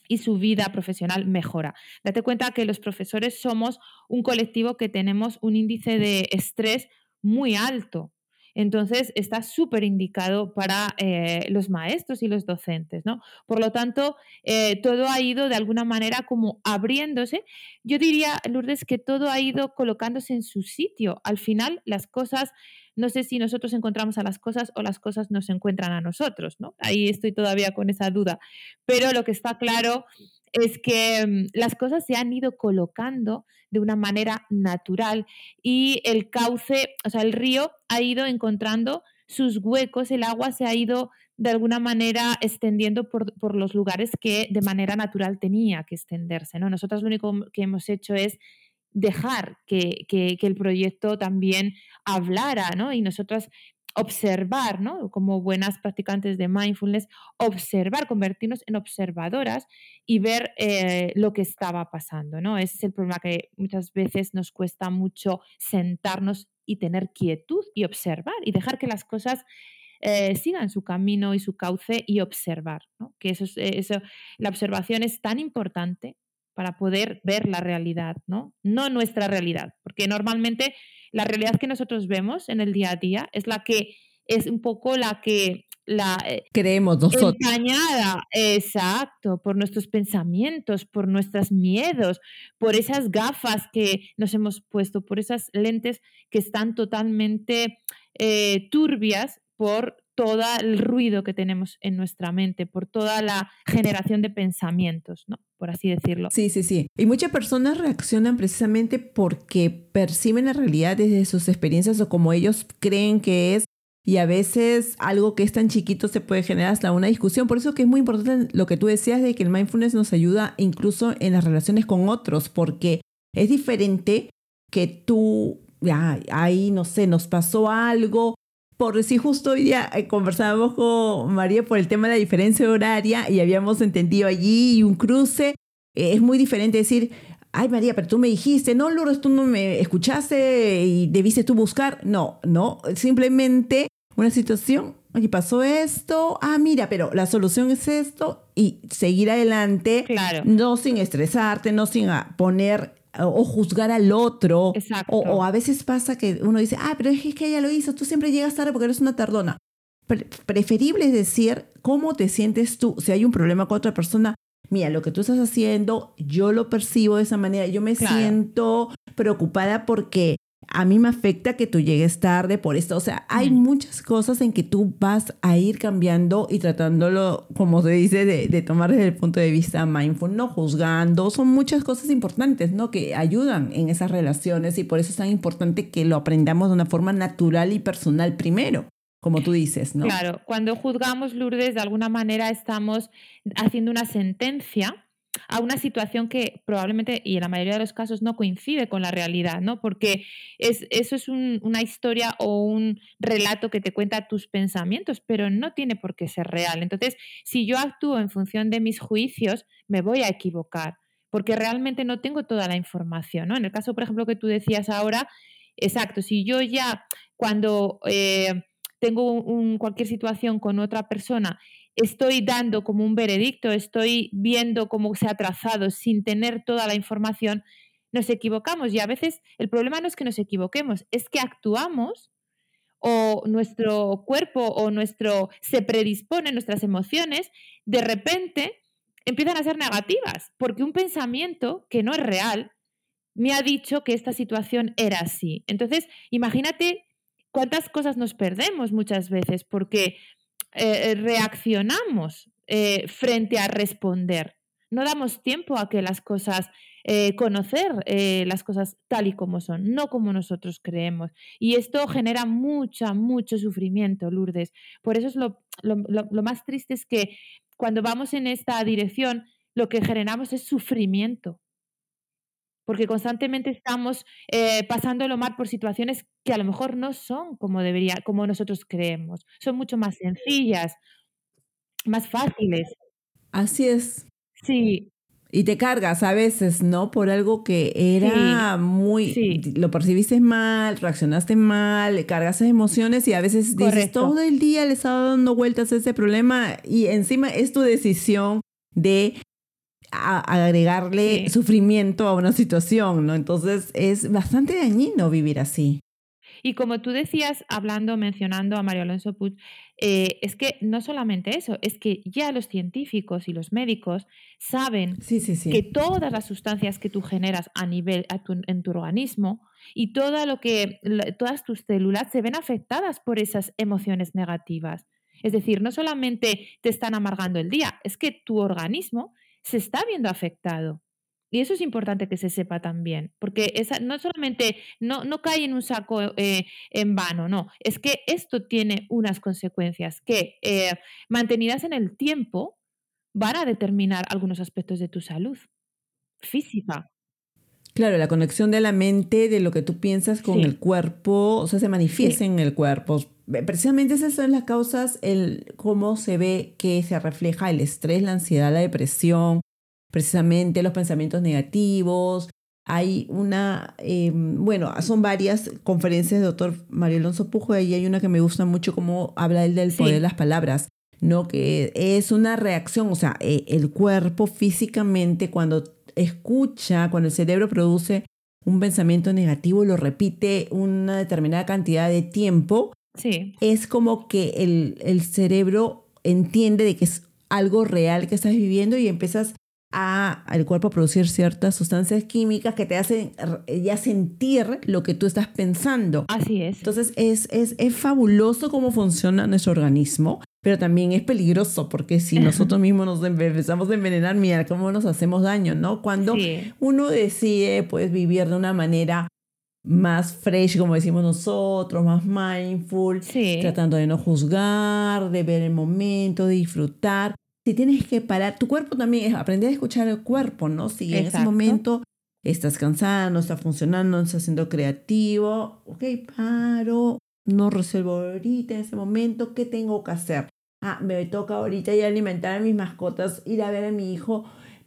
y su vida profesional mejora. Date cuenta que los profesores somos un colectivo que tenemos un índice de estrés muy alto. Entonces, está súper indicado para eh, los maestros y los docentes, ¿no? Por lo tanto, eh, todo ha ido de alguna manera como abriéndose. Yo diría, Lourdes, que todo ha ido colocándose en su sitio. Al final, las cosas no sé si nosotros encontramos a las cosas o las cosas nos encuentran a nosotros, ¿no? Ahí estoy todavía con esa duda. Pero lo que está claro es que mm, las cosas se han ido colocando de una manera natural y el cauce, o sea, el río ha ido encontrando sus huecos, el agua se ha ido de alguna manera extendiendo por, los lugares que de manera natural tenía que extenderse. ¿no? Nosotros lo único que hemos hecho es dejar que, que, el proyecto también hablara, ¿no? Y nosotras observar, ¿no? Como buenas practicantes de mindfulness, observar, convertirnos en observadoras y ver eh, lo que estaba pasando, ¿no? Es el problema que muchas veces nos cuesta mucho sentarnos y tener quietud y observar y dejar que las cosas eh, sigan su camino y su cauce y observar, ¿no? Que eso, eso, la observación es tan importante para poder ver la realidad, ¿no? No nuestra realidad, porque normalmente la realidad que nosotros vemos en el día a día es la que es un poco la que la eh, creemos nosotros. Engañada, exacto, por nuestros pensamientos, por nuestros miedos, por esas gafas que nos hemos puesto, por esas lentes que están totalmente eh, turbias por todo el ruido que tenemos en nuestra mente, por toda la generación de pensamientos, ¿no? Por así decirlo. Sí, sí, sí. Y muchas personas reaccionan precisamente porque perciben la realidad desde sus experiencias o como ellos creen que es y a veces algo que es tan chiquito se puede generar hasta una discusión. Por eso que es muy importante lo que tú decías de que el mindfulness nos ayuda incluso en las relaciones con otros, porque es diferente que tú, ya, ahí no sé, nos pasó algo. Por decir, justo hoy día eh, conversábamos con María por el tema de la diferencia horaria y habíamos entendido allí un cruce. Eh, es muy diferente decir, ay María, pero tú me dijiste, no, Lourdes, tú no me escuchaste y debiste tú buscar. No, no, simplemente una situación, aquí pasó esto, ah, mira, pero la solución es esto y seguir adelante, claro. no sin estresarte, no sin poner o juzgar al otro. Exacto. O, a veces pasa que uno dice, ah, pero es que ella lo hizo, tú siempre llegas tarde porque eres una tardona. preferible es decir cómo te sientes tú. Si hay un problema con otra persona, mira, lo que tú estás haciendo, yo lo percibo de esa manera, yo me siento preocupada porque a mí me afecta que tú llegues tarde por esto. O sea, hay muchas cosas en que tú vas a ir cambiando y tratándolo, como se dice, de, de, tomar desde el punto de vista mindful, no juzgando. Son muchas cosas importantes, ¿no? Que ayudan en esas relaciones y por eso es tan importante que lo aprendamos de una forma natural y personal primero como tú dices, ¿no? Claro, cuando juzgamos Lourdes, de alguna manera estamos haciendo una sentencia a una situación que probablemente y en la mayoría de los casos no coincide con la realidad, ¿no? Porque es, eso es una historia o un relato que te cuenta tus pensamientos, pero no tiene por qué ser real. Entonces, si yo actúo en función de mis juicios, me voy a equivocar, porque realmente no tengo toda la información, ¿no? En el caso, por ejemplo, que tú decías ahora, exacto, si yo ya cuando eh, tengo cualquier situación con otra persona estoy dando como un veredicto, estoy viendo cómo se ha trazado sin tener toda la información, nos equivocamos. Y a veces el problema no es que nos equivoquemos, es que actuamos o nuestro cuerpo o nuestro se predispone, nuestras emociones, de repente empiezan a ser negativas, porque un pensamiento que no es real me ha dicho que esta situación era así. Entonces, imagínate cuántas cosas nos perdemos muchas veces, porque eh, eh, reaccionamos eh, frente a responder. No damos tiempo a que las cosas, conocer las cosas tal y como son, no como nosotros creemos. Y esto genera mucha, mucho sufrimiento, Lourdes. Por eso es lo, lo más triste es que cuando vamos en esta dirección, lo que generamos es sufrimiento porque constantemente estamos eh, pasándolo mal por situaciones que a lo mejor no son como debería, como nosotros creemos. Son mucho más sencillas, más fáciles. Así es. Sí. Y te cargas a veces, ¿no? Por algo que era muy... Lo percibiste mal, reaccionaste mal, cargaste emociones y a veces dices, todo el día le estaba dando vueltas a ese problema y encima es tu decisión de agregarle sufrimiento a una situación, ¿no? Entonces es bastante dañino vivir así. Y como tú decías, hablando, mencionando a Mario Alonso Puig, eh, es que no solamente eso, es que ya los científicos y los médicos saben que todas las sustancias que tú generas a nivel en tu organismo y todo lo que todas tus células se ven afectadas por esas emociones negativas. Es decir, no solamente te están amargando el día, es que tu organismo se está viendo afectado. Y eso es importante que se sepa también, porque esa, no solamente no, no cae en un saco eh, en vano, no, es que esto tiene unas consecuencias que eh, mantenidas en el tiempo van a determinar algunos aspectos de tu salud física. Claro, la conexión de la mente, de lo que tú piensas con el cuerpo, o sea, se manifiesta en el cuerpo. Precisamente esas son las causas, el cómo se ve que se refleja el estrés, la ansiedad, la depresión, precisamente los pensamientos negativos. Hay una, em, bueno, son varias conferencias de doctor Mario Alonso Pujo y hay una que me gusta mucho cómo habla él del poder de las palabras, ¿no? Que es una reacción, o sea, e, el cuerpo físicamente cuando escucha, cuando el cerebro produce un pensamiento negativo, lo repite una determinada cantidad de tiempo, sí. es como que el, el cerebro entiende de que es algo real que estás viviendo y empiezas a, al cuerpo a producir ciertas sustancias químicas que te hacen ya sentir lo que tú estás pensando. Así es. Entonces es, es, es fabuloso cómo funciona nuestro organismo, pero también es peligroso porque si <laughs> nosotros mismos nos empezamos a envenenar, mira cómo nos hacemos daño, ¿no? Cuando uno decide pues vivir de una manera más fresh, como decimos nosotros, más mindful, tratando de no juzgar, de ver el momento, de disfrutar. Si tienes que parar, tu cuerpo también es aprender a escuchar el cuerpo, ¿no? Si en ese momento estás cansado, no está funcionando, no estás siendo creativo, ok, paro, no resuelvo ahorita en ese momento, ¿qué tengo que hacer? Ah, me toca ahorita ir a alimentar a mis mascotas, ir a ver a mi hijo,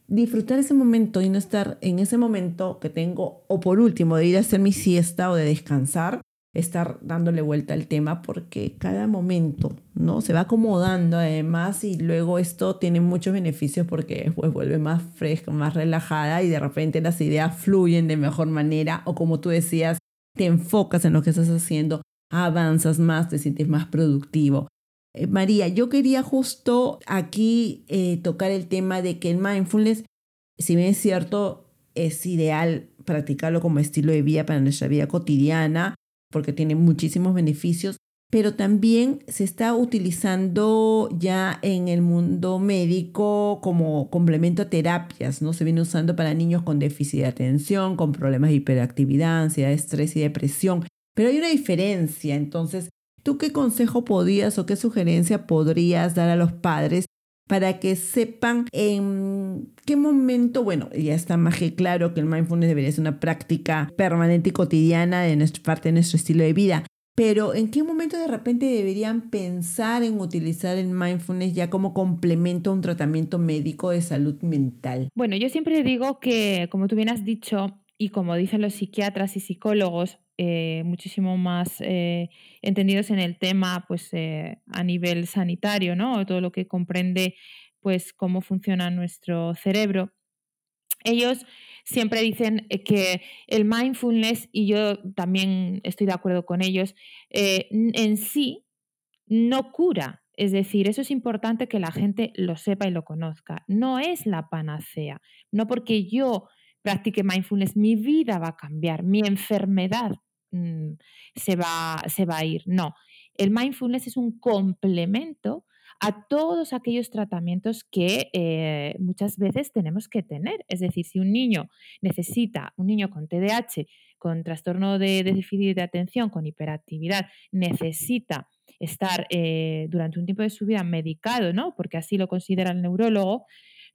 disfrutar ese momento y no estar en ese momento que tengo, o por último, de ir a hacer mi siesta o de descansar, estar dándole vuelta al tema porque cada momento, ¿no? Se va acomodando además y luego esto tiene muchos beneficios porque después vuelve más fresca, más relajada y de repente las ideas fluyen de mejor manera o como tú decías, te enfocas en lo que estás haciendo, avanzas más, te sientes más productivo. Eh, María, yo quería justo aquí eh, tocar el tema de que el mindfulness, si bien es cierto, es ideal practicarlo como estilo de vida para nuestra vida cotidiana, porque tiene muchísimos beneficios, pero también se está utilizando ya en el mundo médico como complemento a terapias, ¿no? Se viene usando para niños con déficit de atención, con problemas de hiperactividad, ansiedad, estrés y depresión. Pero hay una diferencia, entonces, ¿tú qué consejo podías o qué sugerencia podrías dar a los padres para que sepan en qué momento, bueno, ya está más que claro que el mindfulness debería ser una práctica permanente y cotidiana de nuestra parte de nuestro estilo de vida, pero ¿en qué momento de repente deberían pensar en utilizar el mindfulness ya como complemento a un tratamiento médico de salud mental? Bueno, yo siempre digo que, como tú bien has dicho, y como dicen los psiquiatras y psicólogos, eh, muchísimo más eh, entendidos en el tema pues, eh, a nivel sanitario, ¿no? Todo lo que comprende pues, cómo funciona nuestro cerebro. Ellos siempre dicen que el mindfulness, y yo también estoy de acuerdo con ellos, en sí no cura. Es decir, eso es importante que la gente lo sepa y lo conozca. No es la panacea. No porque yo practique mindfulness, mi vida va a cambiar, mi enfermedad Mm, se, va, se va a ir. No, el mindfulness es un complemento a todos aquellos tratamientos que eh, muchas veces tenemos que tener. Es decir, si un niño necesita, un niño con TDAH, con trastorno de déficit de atención, con hiperactividad, necesita estar eh, durante un tiempo de su vida medicado, ¿no? Porque así lo considera el neurólogo,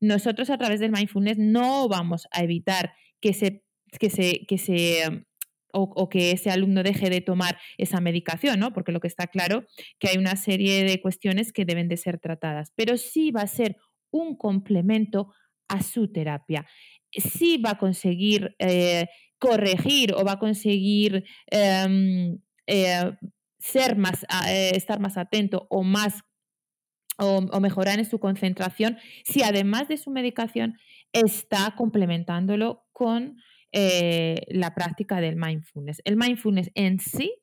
nosotros a través del mindfulness no vamos a evitar que se, que se, que se o, que ese alumno deje de tomar esa medicación, ¿no? Porque lo que está claro que hay una serie de cuestiones que deben de ser tratadas, pero sí va a ser un complemento a su terapia. Sí va a conseguir eh, corregir o va a conseguir em, eh, ser más, eh, estar más atento o más o, mejorar en su concentración si además de su medicación está complementándolo con eh, la práctica del mindfulness. El mindfulness en sí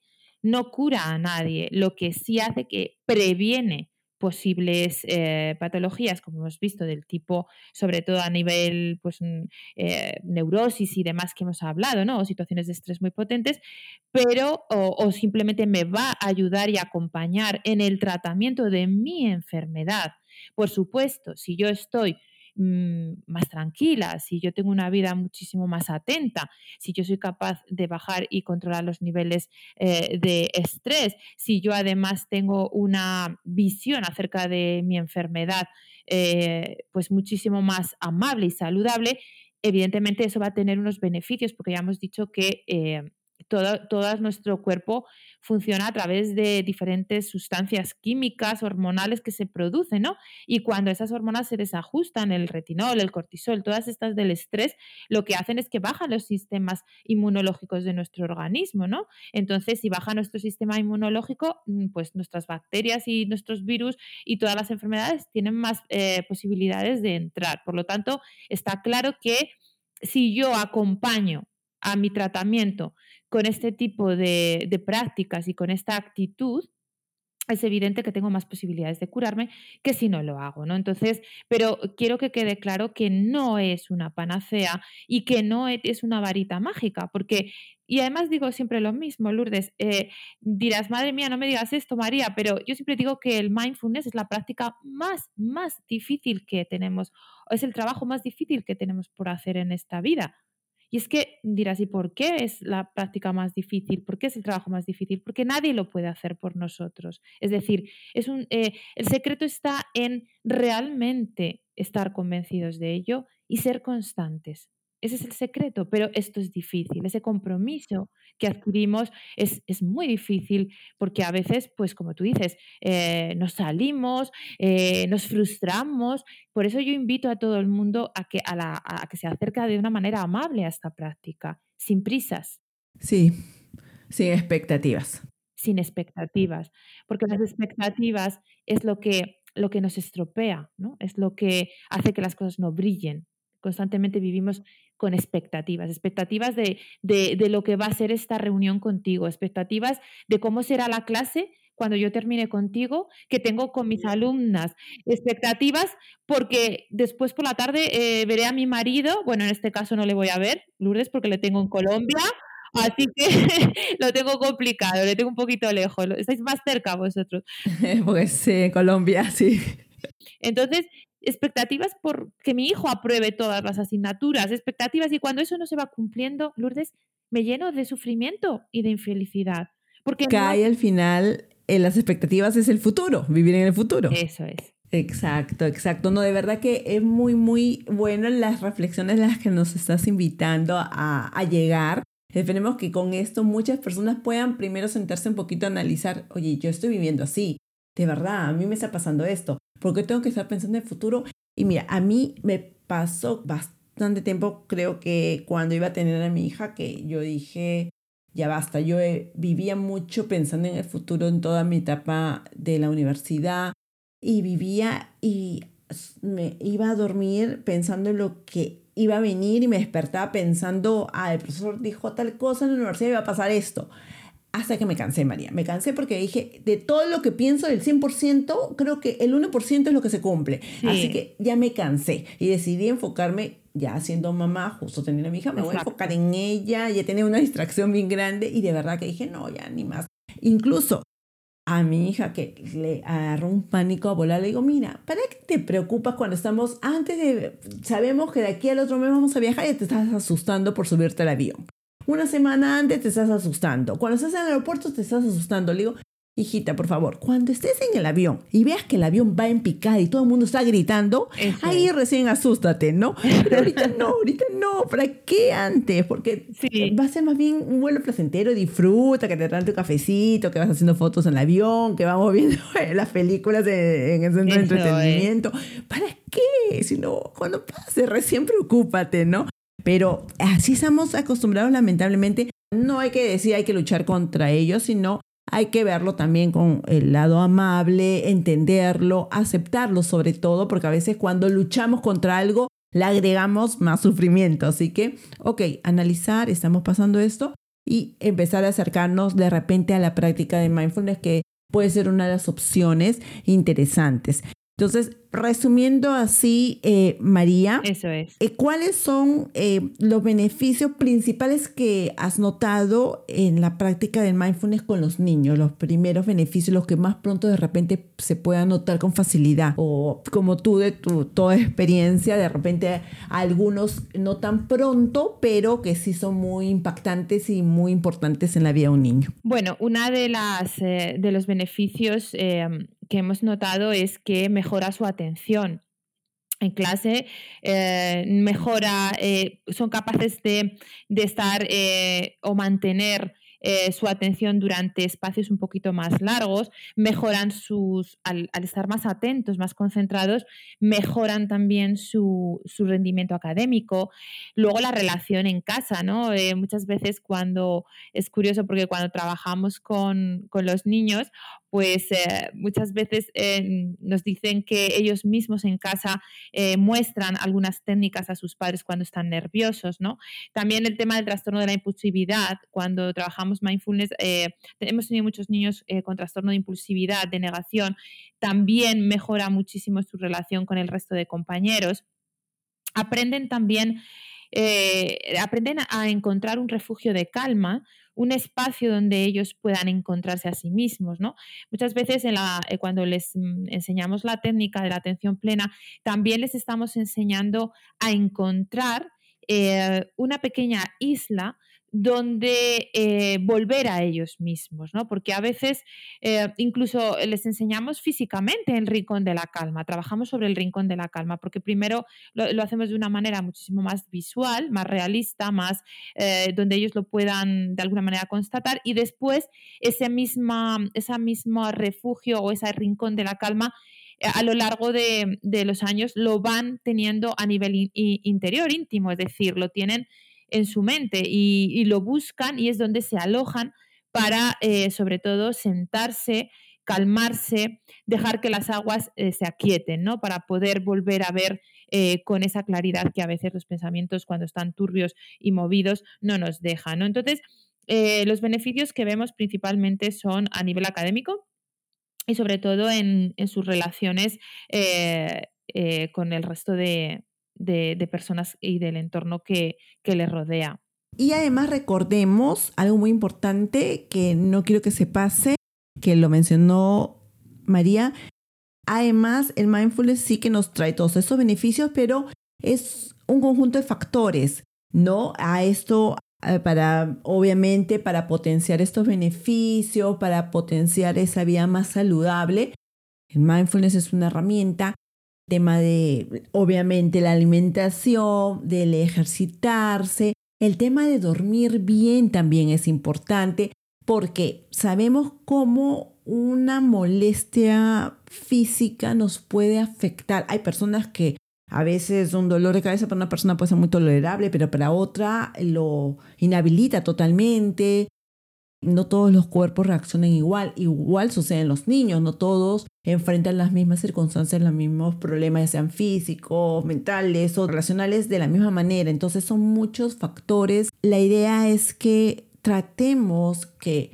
no cura a nadie, lo que sí hace que previene posibles eh, patologías, como hemos visto, del tipo, sobre todo a nivel pues, eh, neurosis y demás que hemos hablado, ¿no? o situaciones de estrés muy potentes, pero o, simplemente me va a ayudar y acompañar en el tratamiento de mi enfermedad. Por supuesto, si yo estoy Mm, más tranquila, si yo tengo una vida muchísimo más atenta, si yo soy capaz de bajar y controlar los niveles eh, de estrés, si yo además tengo una visión acerca de mi enfermedad eh, pues muchísimo más amable y saludable, evidentemente eso va a tener unos beneficios porque ya hemos dicho que eh, todo, nuestro cuerpo funciona a través de diferentes sustancias químicas, hormonales que se producen, ¿no? Y cuando esas hormonas se desajustan, el retinol, el cortisol, todas estas del estrés, lo que hacen es que bajan los sistemas inmunológicos de nuestro organismo, ¿no? Entonces, si baja nuestro sistema inmunológico, mm, pues nuestras bacterias y nuestros virus y todas las enfermedades tienen más eh, posibilidades de entrar. Por lo tanto, está claro que si yo acompaño a mi tratamiento con este tipo de, prácticas y con esta actitud, es evidente que tengo más posibilidades de curarme que si no lo hago, ¿no? Entonces, pero quiero que quede claro que no es una panacea y que no e, es una varita mágica, porque, y además digo siempre lo mismo, Lourdes, eh, dirás, madre mía, no me digas esto, María, pero yo siempre digo que el mindfulness es la práctica más, más difícil que tenemos, es el trabajo más difícil que tenemos por hacer en esta vida Y es que dirás, ¿y por qué es la práctica más difícil? ¿Por qué es el trabajo más difícil? Porque nadie lo puede hacer por nosotros. Es decir, es un, eh, el secreto está en realmente estar convencidos de ello y ser constantes. Ese es el secreto, pero esto es difícil. Ese compromiso que adquirimos es, muy difícil porque a veces, pues como tú dices, eh, nos salimos, eh, nos frustramos. Por eso yo invito a todo el mundo a que, a, que se acerque de una manera amable a esta práctica, sin prisas. Sí, sin expectativas. Sin expectativas, porque las expectativas es lo que, lo que nos estropea, ¿no? es lo que hace que las cosas no brillen constantemente vivimos con expectativas, expectativas de, de, lo que va a ser esta reunión contigo, expectativas de cómo será la clase cuando yo termine contigo, que tengo con mis alumnas, expectativas porque después por la tarde eh, veré a mi marido, bueno, en este caso no le voy a ver, Lourdes, porque le tengo en Colombia, Así que <laughs> lo tengo complicado, le tengo un poquito lejos. Estáis más cerca vosotros. <laughs> Pues sí, Colombia, sí. Entonces, expectativas por que mi hijo apruebe todas las asignaturas, expectativas, y cuando eso no se va cumpliendo, Lourdes, me lleno de sufrimiento y de infelicidad. Porque Cae al final en las expectativas es el futuro, vivir en el futuro. Eso es. Exacto, exacto. No, de verdad que es muy, muy bueno las reflexiones las que nos estás invitando a, a llegar. Esperemos que con esto muchas personas puedan primero sentarse un poquito a analizar, oye, yo estoy viviendo así, de verdad, a mí me está pasando esto, ¿por qué tengo que estar pensando en el futuro? Y mira, a mí me pasó bastante tiempo, creo que cuando iba a tener a mi hija, que yo dije, ya basta, yo eh, vivía mucho pensando en el futuro en toda mi etapa de la universidad y vivía y me iba a dormir pensando en lo que iba a venir y me despertaba pensando, ah, el profesor dijo tal cosa en la universidad y va a pasar esto hasta que me cansé, María. Me cansé porque dije, de todo lo que pienso, del 100%, creo que el 1% es lo que se cumple. Así que ya me cansé y decidí enfocarme, ya siendo mamá, justo teniendo a mi hija, me voy a enfocar en ella, ya tenía una distracción bien grande y de verdad que dije, no, ya ni más. Incluso a mi hija que le agarró un pánico a volar, le digo, mira, ¿para qué te preocupas cuando estamos, antes de, sabemos que de aquí al otro mes vamos a viajar y te estás asustando por subirte al avión? Una semana antes te estás asustando. Cuando estás en el aeropuerto te estás asustando. Le digo, hijita, por favor, cuando estés en el avión y veas que el avión va en picada y todo el mundo está gritando, ahí recién asústate, ¿no? Pero ahorita no, <laughs> ahorita no, ¿para qué antes? Porque va a ser más bien un vuelo placentero, disfruta, que te traen tu cafecito, que vas haciendo fotos en el avión, que vamos viendo <laughs> las películas en el centro de entretenimiento. ¿Para qué? Si no, cuando pase, recién preocúpate, ¿no? Pero así estamos acostumbrados lamentablemente. No hay que decir hay que luchar contra ellos, sino hay que verlo también con el lado amable, entenderlo, aceptarlo sobre todo, porque a veces cuando luchamos contra algo le agregamos más sufrimiento. Así que, ok, analizar, estamos pasando esto y empezar a acercarnos de repente a la práctica de mindfulness que puede ser una de las opciones interesantes. Entonces, resumiendo así, eh, María, Eso es. Eh, ¿cuáles son eh, los beneficios principales que has notado en la práctica del mindfulness con los niños? Los primeros beneficios, los que más pronto de repente se puedan notar con facilidad. O como tú de tu toda experiencia, de repente algunos no tan pronto, pero que sí son muy impactantes y muy importantes en la vida de un niño. Bueno, una de las de los beneficios que hemos notado es que mejora su atención en clase, eh, mejora, eh, son capaces de, estar eh, o mantener su atención durante espacios un poquito más largos, mejoran sus, al, estar más atentos, más concentrados, mejoran también su, rendimiento académico. Luego la relación en casa, ¿no? Muchas veces cuando, es curioso porque cuando trabajamos con, los niños, pues eh, muchas veces nos dicen que ellos mismos en casa muestran algunas técnicas a sus padres cuando están nerviosos, ¿no? También el tema del trastorno de la impulsividad, cuando trabajamos mindfulness, eh, hemos tenido muchos niños eh, con trastorno de impulsividad, de negación, también mejora muchísimo su relación con el resto de compañeros. Aprenden también, eh, aprenden a encontrar un refugio de calma, un espacio donde ellos puedan encontrarse a sí mismos, ¿no? Muchas veces la, cuando les mm, enseñamos la técnica de la atención plena, también les estamos enseñando a encontrar eh, una pequeña isla donde eh, volver a ellos mismos, ¿no? Porque a veces eh, incluso les enseñamos físicamente el rincón de la calma, trabajamos sobre el rincón de la calma, porque primero lo, hacemos de una manera muchísimo más visual, más realista, más eh, donde ellos lo puedan de alguna manera constatar y después ese misma, esa mismo refugio o ese rincón de la calma a lo largo de, los años lo van teniendo a nivel interior, íntimo, es decir, lo tienen en su mente y, lo buscan y es donde se alojan para, eh, sobre todo, sentarse, calmarse, dejar que las aguas eh, se aquieten, ¿no? Para poder volver a ver eh, con esa claridad que a veces los pensamientos, cuando están turbios y movidos, no nos dejan, ¿no? Entonces, los beneficios que vemos principalmente son a nivel académico y sobre todo en, en sus relaciones con el resto de, de, personas y del entorno que, que les rodea. Y además recordemos algo muy importante que no quiero que se pase, que lo mencionó María. Además, el mindfulness sí que nos trae todos esos beneficios, pero es un conjunto de factores, ¿no? A esto, eh, para, obviamente, para potenciar estos beneficios, para potenciar esa vida más saludable. El mindfulness es una herramienta tema de, obviamente, la alimentación, del ejercitarse, el tema de dormir bien también es importante porque sabemos cómo una molestia física nos puede afectar. Hay personas que a veces un dolor de cabeza para una persona puede ser muy tolerable, pero para otra lo inhabilita totalmente. No todos los cuerpos reaccionan igual. Igual sucede en los niños, no todos enfrentan las mismas circunstancias, los mismos problemas, ya sean físicos, mentales o relacionales, de la misma manera. Entonces son muchos factores. La idea es que tratemos que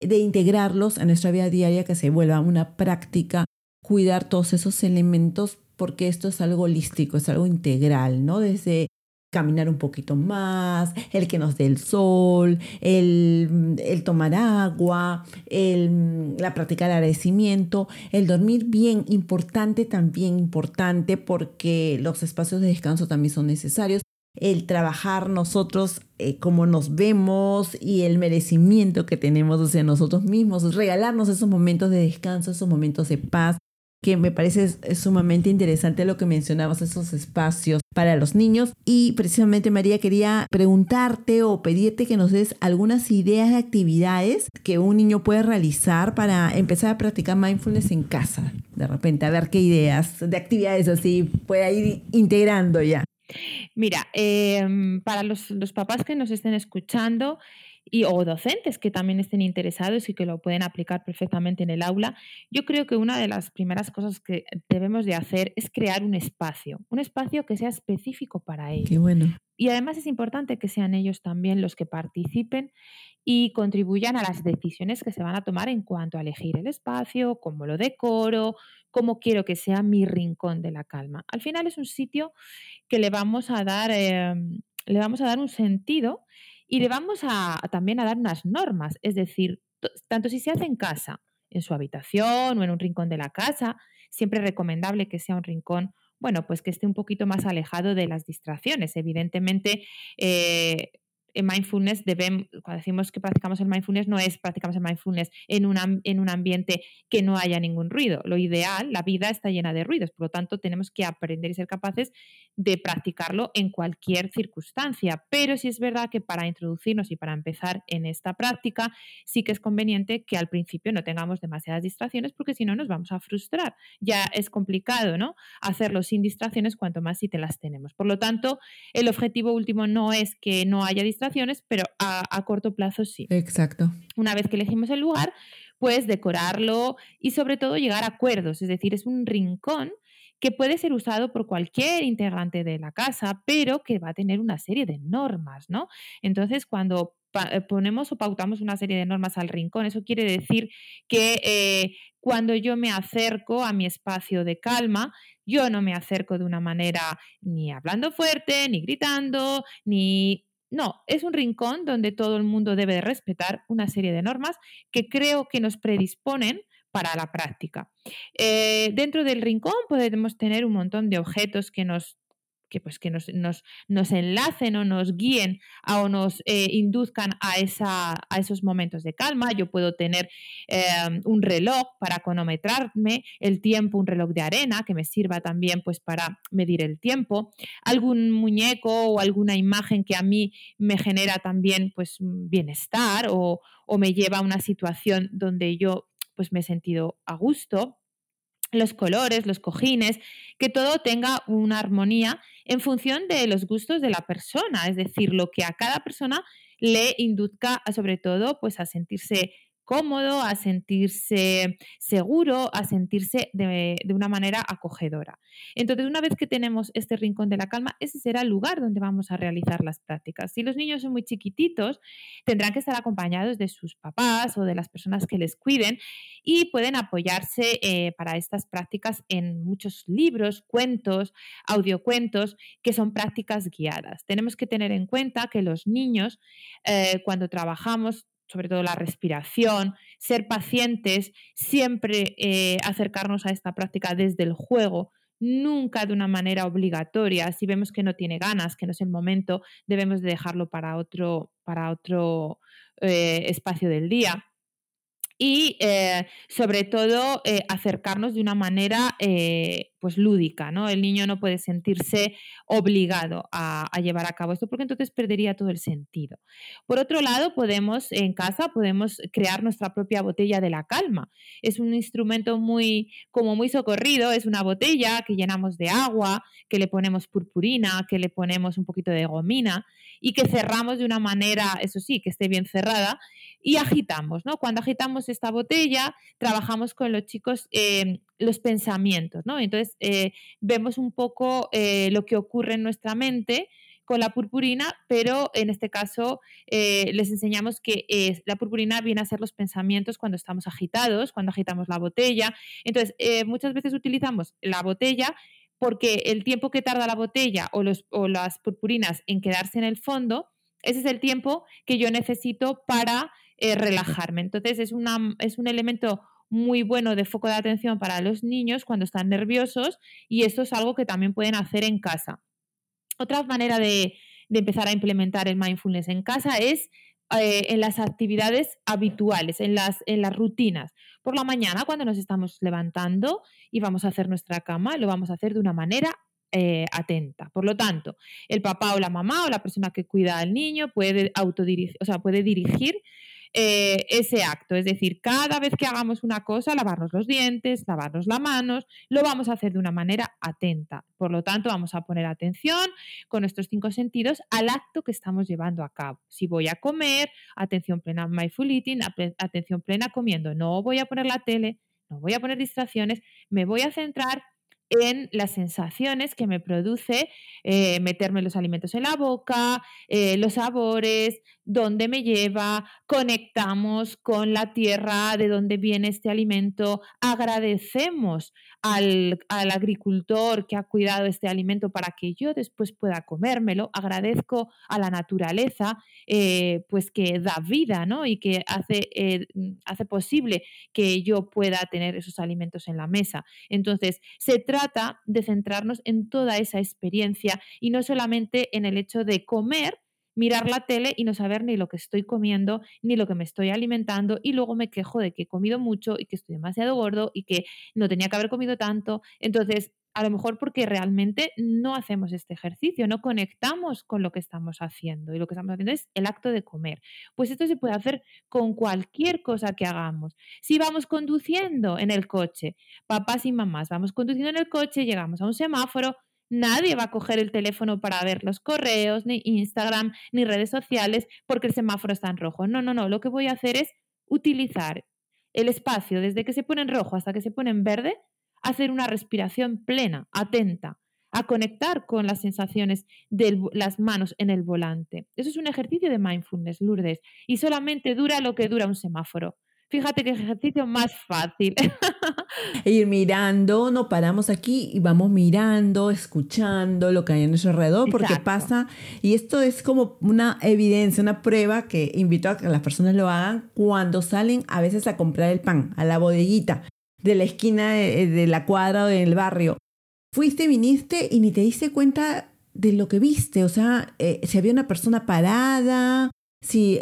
de integrarlos en nuestra vida diaria, que se vuelva una práctica, cuidar todos esos elementos, porque esto es algo holístico, es algo integral, ¿no? Desde caminar un poquito más, el que nos dé el sol, el, tomar agua, el, la práctica de agradecimiento, el dormir bien, importante también, importante porque los espacios de descanso también son necesarios. El trabajar nosotros eh, como nos vemos y el merecimiento que tenemos hacia nosotros mismos, regalarnos esos momentos de descanso, esos momentos de paz, que me parece sumamente interesante lo que mencionabas, esos espacios para los niños. Y precisamente María quería preguntarte o pedirte que nos des algunas ideas de actividades que un niño puede realizar para empezar a practicar mindfulness en casa. De repente, a ver qué ideas de actividades así pueda ir integrando ya. Mira, em, para los, los papás que nos estén escuchando, y, o docentes que también estén interesados y que lo pueden aplicar perfectamente en el aula, yo creo que una de las primeras cosas que debemos de hacer es crear un espacio, un espacio que sea específico para ellos. Qué bueno. Y además es importante que sean ellos también los que participen y contribuyan a las decisiones que se van a tomar en cuanto a elegir el espacio, cómo lo decoro, cómo quiero que sea mi rincón de la calma. Al final es un sitio que le vamos a dar, em, le vamos a dar un sentido y le vamos a, también a dar unas normas, es decir, tanto si se hace en casa, en su habitación o en un rincón de la casa, siempre es recomendable que sea un rincón bueno, pues que esté un poquito más alejado de las distracciones. Evidentemente, eh, en mindfulness cuando decimos que practicamos el mindfulness, no es practicamos el mindfulness en, en un ambiente que no haya ningún ruido. Lo ideal, la vida está llena de ruidos, por lo tanto tenemos que aprender y ser capaces de practicarlo en cualquier circunstancia. Pero sí es verdad que para introducirnos y para empezar en esta práctica, sí que es conveniente que al principio no tengamos demasiadas distracciones, porque si no nos vamos a frustrar. Ya es complicado, ¿no? Hacerlo sin distracciones, cuanto más si te las tenemos. Por lo tanto, el objetivo último no es que no haya distracciones, pero a, corto plazo sí. Exacto. Una vez que elegimos el lugar, pues decorarlo y sobre todo llegar a acuerdos, es decir, es un rincón que puede ser usado por cualquier integrante de la casa, pero que va a tener una serie de normas, ¿no? Entonces, cuando eh, ponemos o pautamos una serie de normas al rincón, eso quiere decir que eh, cuando yo me acerco a mi espacio de calma, yo no me acerco de una manera ni hablando fuerte, ni gritando, ni no, es un rincón donde todo el mundo debe respetar una serie de normas que creo que nos predisponen para la práctica. Eh, dentro del rincón podemos tener un montón de objetos que nos que, pues, que nos, nos, nos, enlacen o nos guíen o nos eh, induzcan a, esa, a esos momentos de calma. Yo puedo tener em, un reloj para cronometrarme el tiempo, un reloj de arena que me sirva también pues, para medir el tiempo, algún muñeco o alguna imagen que a mí me genera también pues, bienestar o, o me lleva a una situación donde yo pues, me he sentido a gusto los colores, los cojines, que todo tenga una armonía en función de los gustos de la persona, es decir, lo que a cada persona le induzca sobre todo pues a sentirse cómodo, a sentirse seguro, a sentirse de, una manera acogedora. Entonces, una vez que tenemos este rincón de la calma, ese será el lugar donde vamos a realizar las prácticas. Si los niños son muy chiquititos, tendrán que estar acompañados de sus papás o de las personas que les cuiden y pueden apoyarse eh, para estas prácticas en muchos libros, cuentos, audiocuentos, que son prácticas guiadas. Tenemos que tener en cuenta que los niños, eh, cuando trabajamos, sobre todo la respiración, ser pacientes, siempre eh, acercarnos a esta práctica desde el juego, nunca de una manera obligatoria. Si vemos que no tiene ganas, que no es el momento, debemos de dejarlo para otro, para otro eh, espacio del día y eh, sobre todo acercarnos de una manera pues lúdica, ¿no? El niño no puede sentirse obligado a, llevar a cabo esto porque entonces perdería todo el sentido. Por otro lado, podemos en casa podemos crear nuestra propia botella de la calma. Es un instrumento muy como muy socorrido, es una botella que llenamos de agua, que le ponemos purpurina, que le ponemos un poquito de gomina y que cerramos de una manera, eso sí, que esté bien cerrada y agitamos, ¿no? Cuando agitamos esta botella, trabajamos con los chicos eh, los pensamientos, ¿no? Entonces, eh, vemos un poco eh, lo que ocurre en nuestra mente con la purpurina, pero en este caso les enseñamos que la purpurina viene a ser los pensamientos cuando estamos agitados, cuando agitamos la botella. Entonces, muchas veces utilizamos la botella porque el tiempo que tarda la botella o, los, o las purpurinas en quedarse en el fondo, ese es el tiempo que yo necesito para eh, relajarme. Entonces es, una, es un elemento muy bueno de foco de atención para los niños cuando están nerviosos y esto es algo que también pueden hacer en casa. Otra manera de, empezar a implementar el mindfulness en casa es eh, en las actividades habituales, en las, en las rutinas. Por la mañana, cuando nos estamos levantando y vamos a hacer nuestra cama, lo vamos a hacer de una manera eh, atenta. Por lo tanto, el papá o la mamá o la persona que cuida al niño puede autodirigir, o sea, puede dirigir eh, ese acto. Es decir, cada vez que hagamos una cosa, lavarnos los dientes, lavarnos las manos, lo vamos a hacer de una manera atenta. Por lo tanto, vamos a poner atención con nuestros cinco sentidos al acto que estamos llevando a cabo. Si voy a comer, atención plena mindful eating, atención plena comiendo. No voy a poner la tele, no voy a poner distracciones, me voy a centrar en las sensaciones que me produce eh, meterme los alimentos en la boca, eh, los sabores, dónde me lleva, conectamos con la tierra de dónde viene este alimento, agradecemos al, agricultor que ha cuidado este alimento para que yo después pueda comérmelo, agradezco a la naturaleza eh, pues que da vida ¿no? y que hace, hace posible que yo pueda tener esos alimentos en la mesa. Entonces, se trata trata de centrarnos en toda esa experiencia y no solamente en el hecho de comer, mirar la tele y no saber ni lo que estoy comiendo, ni lo que me estoy alimentando y luego me quejo de que he comido mucho y que estoy demasiado gordo y que no tenía que haber comido tanto. Entonces, a lo mejor porque realmente no hacemos este ejercicio, no conectamos con lo que estamos haciendo y lo que estamos haciendo es el acto de comer. Pues esto se puede hacer con cualquier cosa que hagamos. Si vamos conduciendo en el coche, papás y mamás, vamos conduciendo en el coche, llegamos a un semáforo, nadie va a coger el teléfono para ver los correos, ni Instagram, ni redes sociales porque el semáforo está en rojo. No, no, no, lo que voy a hacer es utilizar el espacio desde que se pone en rojo hasta que se pone en verde hacer una respiración plena, atenta, a conectar con las sensaciones de las manos en el volante. Eso es un ejercicio de mindfulness, Lourdes, y solamente dura lo que dura un semáforo. Fíjate qué ejercicio más fácil. <laughs> Ir mirando, no paramos aquí y vamos mirando, escuchando lo que hay en nuestro alrededor, porque pasa, y esto es como una evidencia, una prueba que invito a que las personas lo hagan cuando salen a veces a comprar el pan, a la bodeguita de la esquina de, la cuadra o del barrio. Fuiste, viniste y ni te diste cuenta de lo que viste, o sea, eh, si había una persona parada, si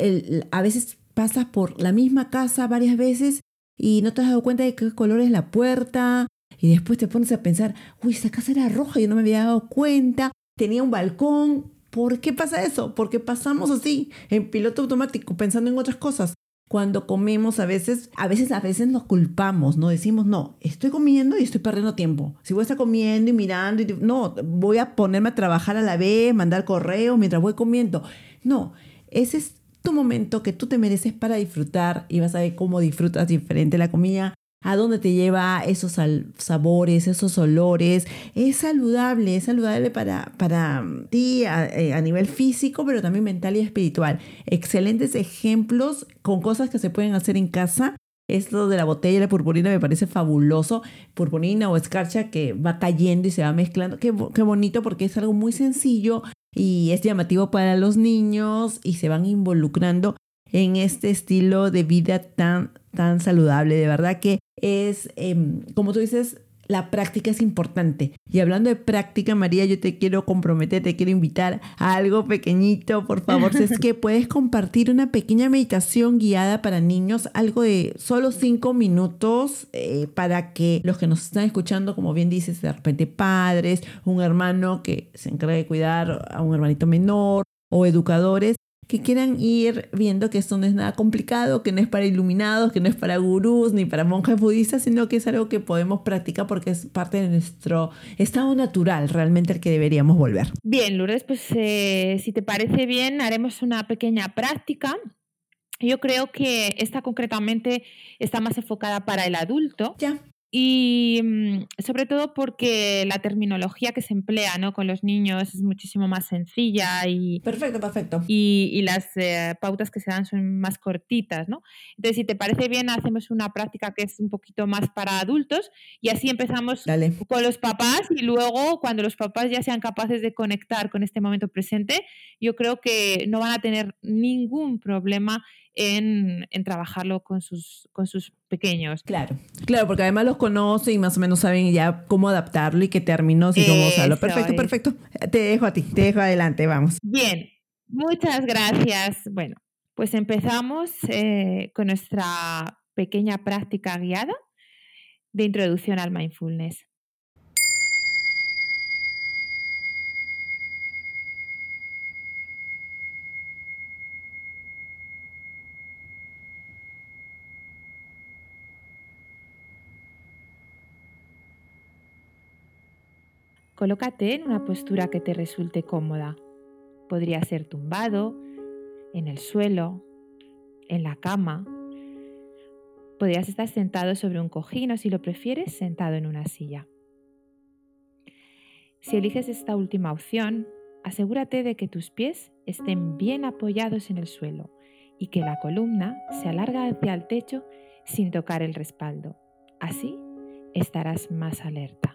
a veces pasas por la misma casa varias veces y no te has dado cuenta de qué color es la puerta y después te pones a pensar, uy, esa casa era roja, yo no me había dado cuenta, tenía un balcón, ¿por qué pasa eso? Porque pasamos así, en piloto automático, pensando en otras cosas. Cuando comemos a veces, a veces, a veces nos culpamos, ¿no? Decimos, no, estoy comiendo y estoy perdiendo tiempo. Si voy a estar comiendo y mirando, y, no, voy a ponerme a trabajar a la vez, mandar correo mientras voy comiendo. No, ese es tu momento que tú te mereces para disfrutar y vas a ver cómo disfrutas diferente la comida, a dónde te lleva esos sabores, esos olores. Es saludable, es saludable para, para ti eh, a, nivel físico, pero también mental y espiritual. Excelentes ejemplos con cosas que se pueden hacer en casa. Esto de la botella de purpurina me parece fabuloso. Purpurina o escarcha que va cayendo y se va mezclando. Qué, qué bonito porque es algo muy sencillo y es llamativo para los niños y se van involucrando en este estilo de vida tan, tan saludable. De verdad que es, em, como tú dices, la práctica es importante. Y hablando de práctica, María, yo te quiero comprometer, te quiero invitar a algo pequeñito, por favor. Si es <laughs> que puedes compartir una pequeña meditación guiada para niños, algo de solo cinco minutos, eh, para que los que nos están escuchando, como bien dices, de repente padres, un hermano que se encarga de cuidar a un hermanito menor o educadores, que quieran ir viendo que esto no es nada complicado, que no es para iluminados, que no es para gurús ni para monjes budistas, sino que es algo que podemos practicar porque es parte de nuestro estado natural, realmente el que deberíamos volver. Bien, Lourdes, pues eh, si te parece bien, haremos una pequeña práctica. Yo creo que esta concretamente está más enfocada para el adulto. Ya y mm, sobre todo porque la terminología que se emplea ¿no? con los niños es muchísimo más sencilla y... Perfecto, perfecto. Y, y las eh, pautas que se dan son más cortitas, ¿no? Entonces, si te parece bien, hacemos una práctica que es un poquito más para adultos y así empezamos con los papás y luego cuando los papás ya sean capaces de conectar con este momento presente, yo creo que no van a tener ningún problema en, trabajarlo con sus, con sus pequeños. Claro, claro, porque además los conoce y más o menos saben ya cómo adaptarlo y qué términos y cómo usarlo. Perfecto, perfecto. Te dejo a ti, te dejo adelante, vamos. Bien, muchas gracias. Bueno, pues empezamos eh, con nuestra pequeña práctica guiada de introducción al mindfulness. Colócate en una postura que te resulte cómoda. Podría ser tumbado, en el suelo, en la cama. Podrías estar sentado sobre un cojín o si lo prefieres, sentado en una silla. Si eliges esta última opción, asegúrate de que tus pies estén bien apoyados en el suelo y que la columna se alarga hacia el techo sin tocar el respaldo. Así estarás más alerta.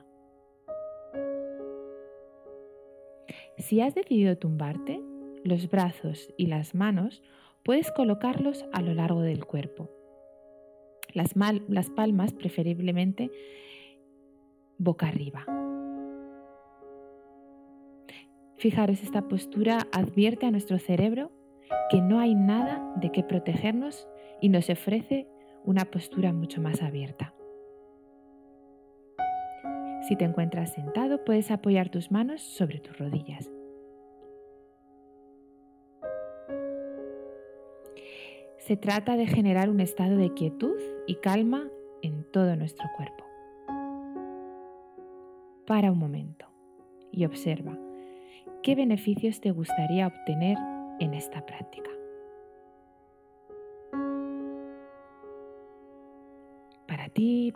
Si has decidido tumbarte, los brazos y las manos puedes colocarlos a lo largo del cuerpo. Las, palmas preferiblemente boca arriba. Fijaros, esta postura advierte a nuestro cerebro que no hay nada de qué protegernos y nos ofrece una postura mucho más abierta. Si te encuentras sentado, puedes apoyar tus manos sobre tus rodillas. Se trata de generar un estado de quietud y calma en todo nuestro cuerpo. Para un momento y observa qué beneficios te gustaría obtener en esta práctica.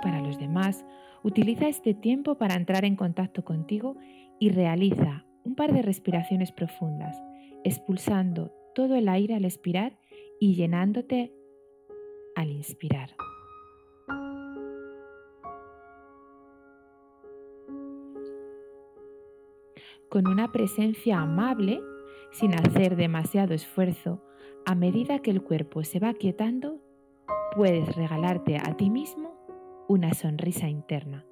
Para los demás, Utiliza este tiempo para entrar en contacto contigo y realiza un par de respiraciones profundas, expulsando todo el aire al expirar y llenándote al inspirar. Con una presencia amable, sin hacer demasiado esfuerzo, a medida que el cuerpo se va quietando, puedes regalarte a ti mismo una sonrisa interna.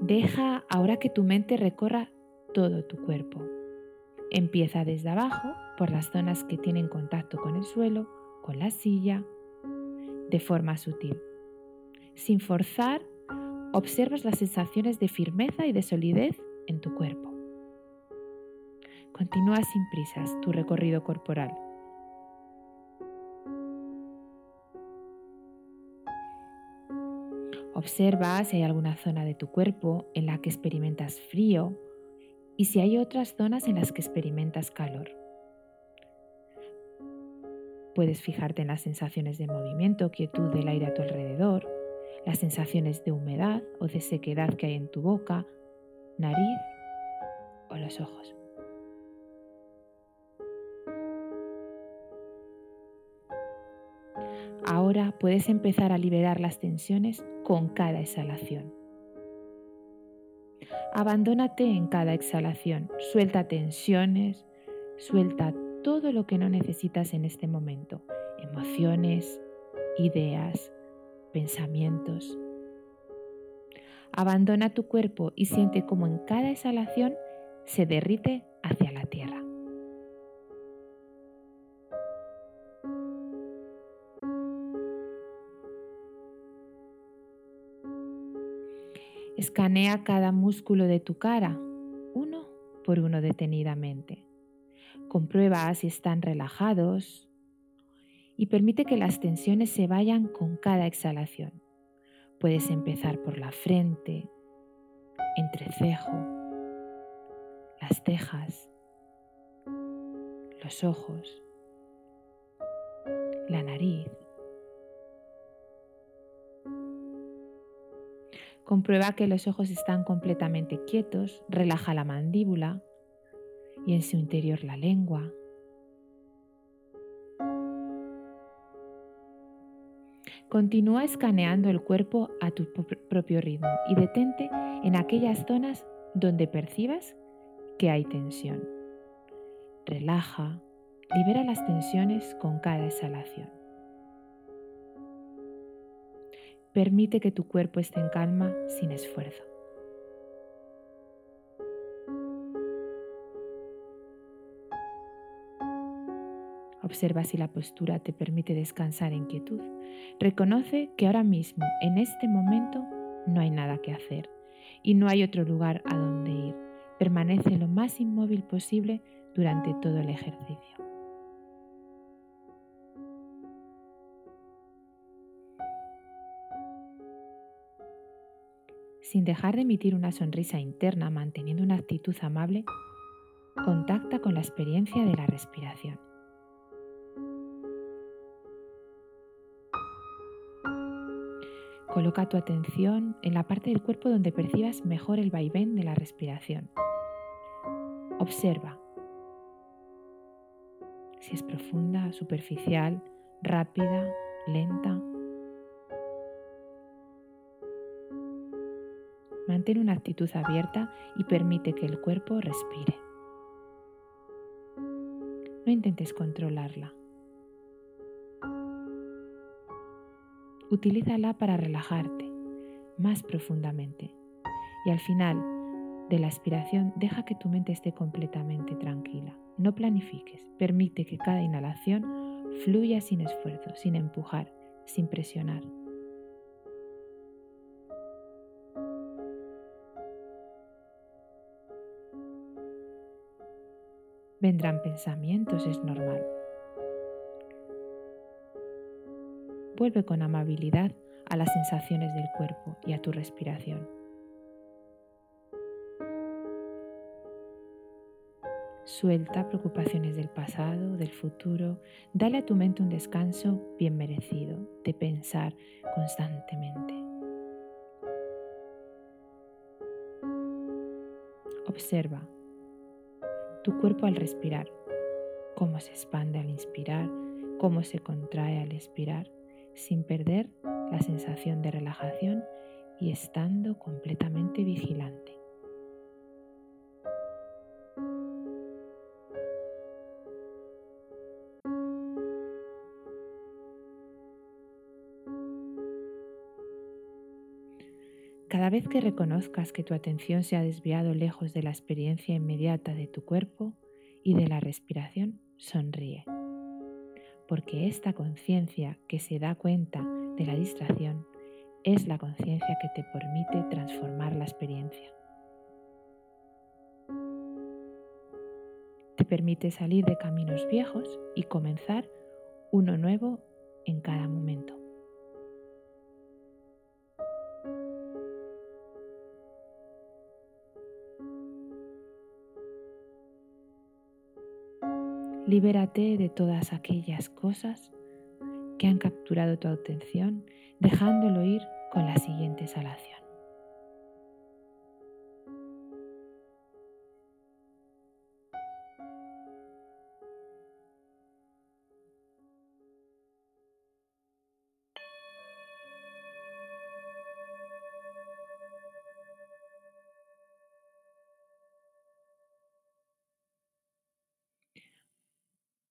Deja ahora que tu mente recorra todo tu cuerpo. Empieza desde abajo, por las zonas que tienen contacto con el suelo, con la silla, de forma sutil. Sin forzar, observas las sensaciones de firmeza y de solidez en tu cuerpo. Continúa sin prisas tu recorrido corporal. Observa si hay alguna zona de tu cuerpo en la que experimentas frío y si hay otras zonas en las que experimentas calor. Puedes fijarte en las sensaciones de movimiento, quietud del aire a tu alrededor, las sensaciones de humedad o de sequedad que hay en tu boca, nariz o los ojos. Ahora puedes empezar a liberar las tensiones con cada exhalación. Abandónate en cada exhalación, suelta tensiones, suelta todo lo que no necesitas en este momento, emociones, ideas, pensamientos. Abandona tu cuerpo y siente cómo en cada exhalación se derrite Escanea cada músculo de tu cara, uno por uno detenidamente. Comprueba si están relajados y permite que las tensiones se vayan con cada exhalación. Puedes empezar por la frente, entrecejo, las cejas, los ojos, la nariz, Comprueba que los ojos están completamente quietos, relaja la mandíbula y en su interior la lengua. Continúa escaneando el cuerpo a tu propio ritmo y detente en aquellas zonas donde percibas que hay tensión. Relaja, libera las tensiones con cada exhalación. Permite que tu cuerpo esté en calma sin esfuerzo. Observa si la postura te permite descansar en quietud. Reconoce que ahora mismo, en este momento, no hay nada que hacer y no hay otro lugar a donde ir. Permanece lo más inmóvil posible durante todo el ejercicio. Sin dejar de emitir una sonrisa interna, manteniendo una actitud amable, contacta con la experiencia de la respiración. Coloca tu atención en la parte del cuerpo donde percibas mejor el vaivén de la respiración. Observa si es profunda, superficial, rápida, lenta Mantén una actitud abierta y permite que el cuerpo respire. No intentes controlarla. Utilízala para relajarte más profundamente y al final de la aspiración deja que tu mente esté completamente tranquila. No planifiques, permite que cada inhalación fluya sin esfuerzo, sin empujar, sin presionar. Vendrán pensamientos, es normal. Vuelve con amabilidad a las sensaciones del cuerpo y a tu respiración. Suelta preocupaciones del pasado, del futuro. Dale a tu mente un descanso bien merecido de pensar constantemente. Observa tu cuerpo al respirar, cómo se expande al inspirar, cómo se contrae al expirar, sin perder la sensación de relajación y estando completamente vigilante. Vez que reconozcas que tu atención se ha desviado lejos de la experiencia inmediata de tu cuerpo y de la respiración, sonríe. Porque esta conciencia que se da cuenta de la distracción es la conciencia que te permite transformar la experiencia. Te permite salir de caminos viejos y comenzar uno nuevo en cada momento. Libérate de todas aquellas cosas que han capturado tu atención, dejándolo ir con la siguiente exhalación.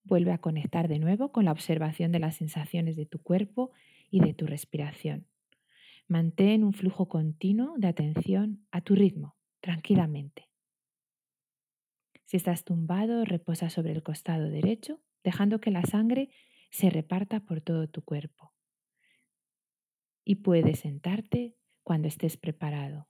Vuelve a conectar de nuevo con la observación de las sensaciones de tu cuerpo y de tu respiración. Mantén un flujo continuo de atención a tu ritmo, tranquilamente. Si estás tumbado, reposa sobre el costado derecho, dejando que la sangre se reparta por todo tu cuerpo. Y puedes sentarte cuando estés preparado.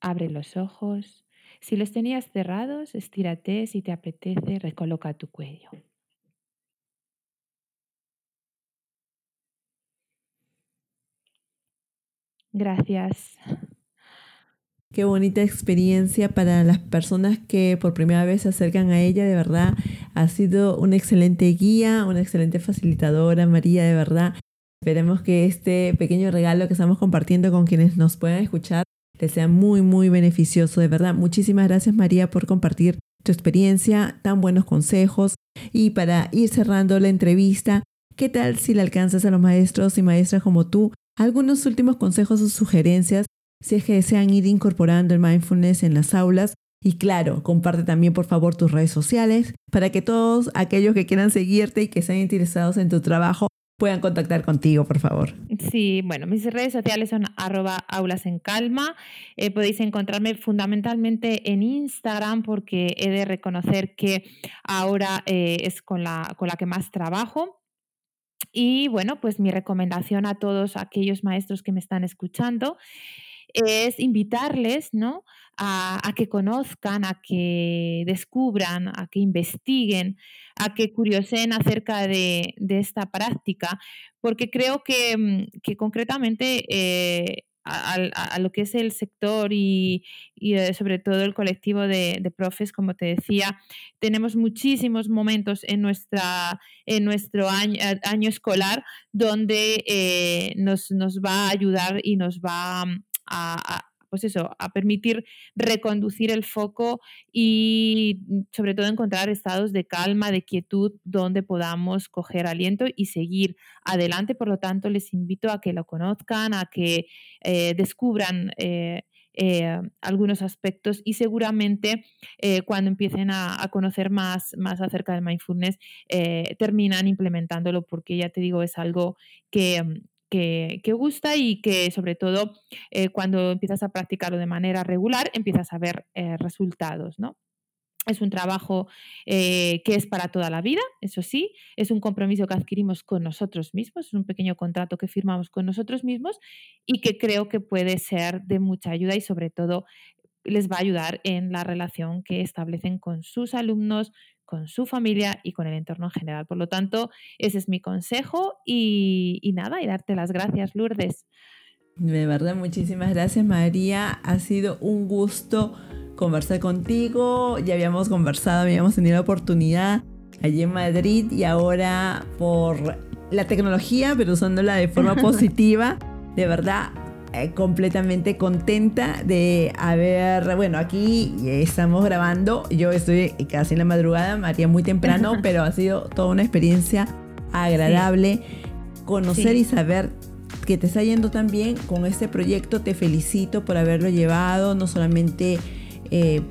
Abre los ojos si los tenías cerrados, estírate si te apetece, recoloca tu cuello. Gracias. Qué bonita experiencia para las personas que por primera vez se acercan a ella, de verdad. Ha sido una excelente guía, una excelente facilitadora, María, de verdad. Esperemos que este pequeño regalo que estamos compartiendo con quienes nos puedan escuchar te sea muy, muy beneficioso. De verdad, muchísimas gracias María por compartir tu experiencia, tan buenos consejos. Y para ir cerrando la entrevista, ¿qué tal si le alcanzas a los maestros y maestras como tú algunos últimos consejos o sugerencias si es que desean ir incorporando el mindfulness en las aulas? Y claro, comparte también por favor tus redes sociales para que todos aquellos que quieran seguirte y que estén interesados en tu trabajo puedan contactar contigo, por favor. Sí, bueno, mis redes sociales son arroba aulas en calma. Eh, podéis encontrarme fundamentalmente en Instagram porque he de reconocer que ahora eh, es con la, con la que más trabajo. Y bueno, pues mi recomendación a todos aquellos maestros que me están escuchando es invitarles ¿no? a, que conozcan, a que descubran, a que investiguen, a que curiosen acerca de, esta práctica, porque creo que, mm, concretamente eh, a, lo que es el sector y, eh, sobre todo el colectivo de, profes, como te decía, tenemos muchísimos momentos en, nuestra, en nuestro año, año escolar donde eh, nos, nos, va a ayudar y nos va a, pues eso, a permitir reconducir el foco y mm, sobre todo encontrar estados de calma, de quietud, donde podamos coger aliento y seguir adelante. Por lo tanto, les invito a que lo conozcan, a que eh, descubran. Eh, eh, algunos aspectos y seguramente cuando empiecen a, conocer más, más acerca del mindfulness terminan implementándolo porque ya te digo es algo que, que, gusta y que sobre todo eh, cuando empiezas a practicarlo de manera regular empiezas a ver eh, resultados, ¿no? Es un trabajo eh, que es para toda la vida, eso sí, es un compromiso que adquirimos con nosotros mismos, es un pequeño contrato que firmamos con nosotros mismos y que creo que puede ser de mucha ayuda y sobre todo les va a ayudar en la relación que establecen con sus alumnos, con su familia y con el entorno en general. Por lo tanto, ese es mi consejo y, nada, y darte las gracias, Lourdes. De verdad, muchísimas gracias, María. Ha sido un gusto conversar contigo. Ya habíamos conversado, habíamos tenido la oportunidad allí en Madrid y ahora por la tecnología, pero usándola de forma <laughs> positiva. De verdad, eh, completamente contenta de haber, bueno, aquí estamos grabando, yo estoy casi en la madrugada, María muy temprano, <laughs> pero ha sido toda una experiencia agradable conocer y saber que te está yendo tan bien. Con este proyecto. Te felicito por haberlo llevado, no solamente eh,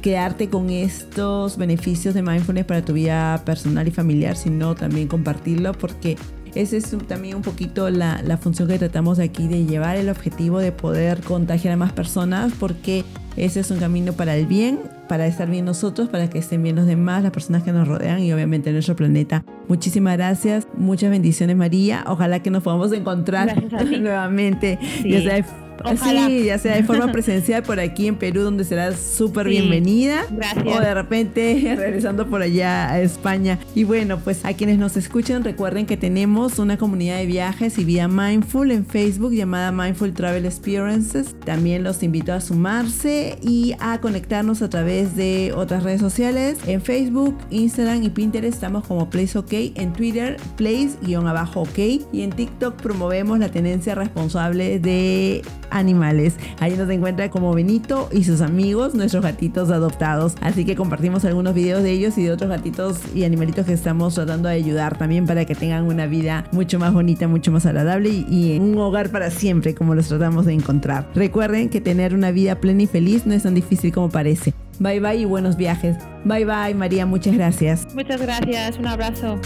quedarte con estos beneficios de mindfulness para tu vida personal y familiar, sino también compartirlo porque esa es también un poquito la, la función que tratamos aquí de llevar el objetivo de poder contagiar a más personas porque ese es un camino para el bien, para estar bien nosotros, para que estén bien los demás, las personas que nos rodean y obviamente nuestro planeta. Muchísimas gracias, muchas bendiciones María. Ojalá que nos podamos encontrar <laughs> nuevamente. Ya sea Sí, ya sea de forma presencial por aquí en Perú, donde serás súper bienvenida. Gracias. O de repente <laughs> regresando por allá a España. Y bueno, pues a quienes nos escuchan, recuerden que tenemos una comunidad de viajes y vida mindful en Facebook llamada Mindful Travel Experiences. También los invito a sumarse y a conectarnos a través de otras redes sociales. En Facebook, Instagram y Pinterest estamos como Place OK. En Twitter, Place-OK. Y en TikTok promovemos la tenencia responsable de animales. Ahí nos encuentra como Benito y sus amigos, nuestros gatitos adoptados. Así que compartimos algunos videos de ellos y de otros gatitos y animalitos que estamos tratando de ayudar también para que tengan una vida mucho más bonita, mucho más agradable y, un hogar para siempre como los tratamos de encontrar. Recuerden que tener una vida plena y feliz no es tan difícil como parece. Bye bye y buenos viajes. Bye bye María, muchas gracias. Muchas gracias, un abrazo.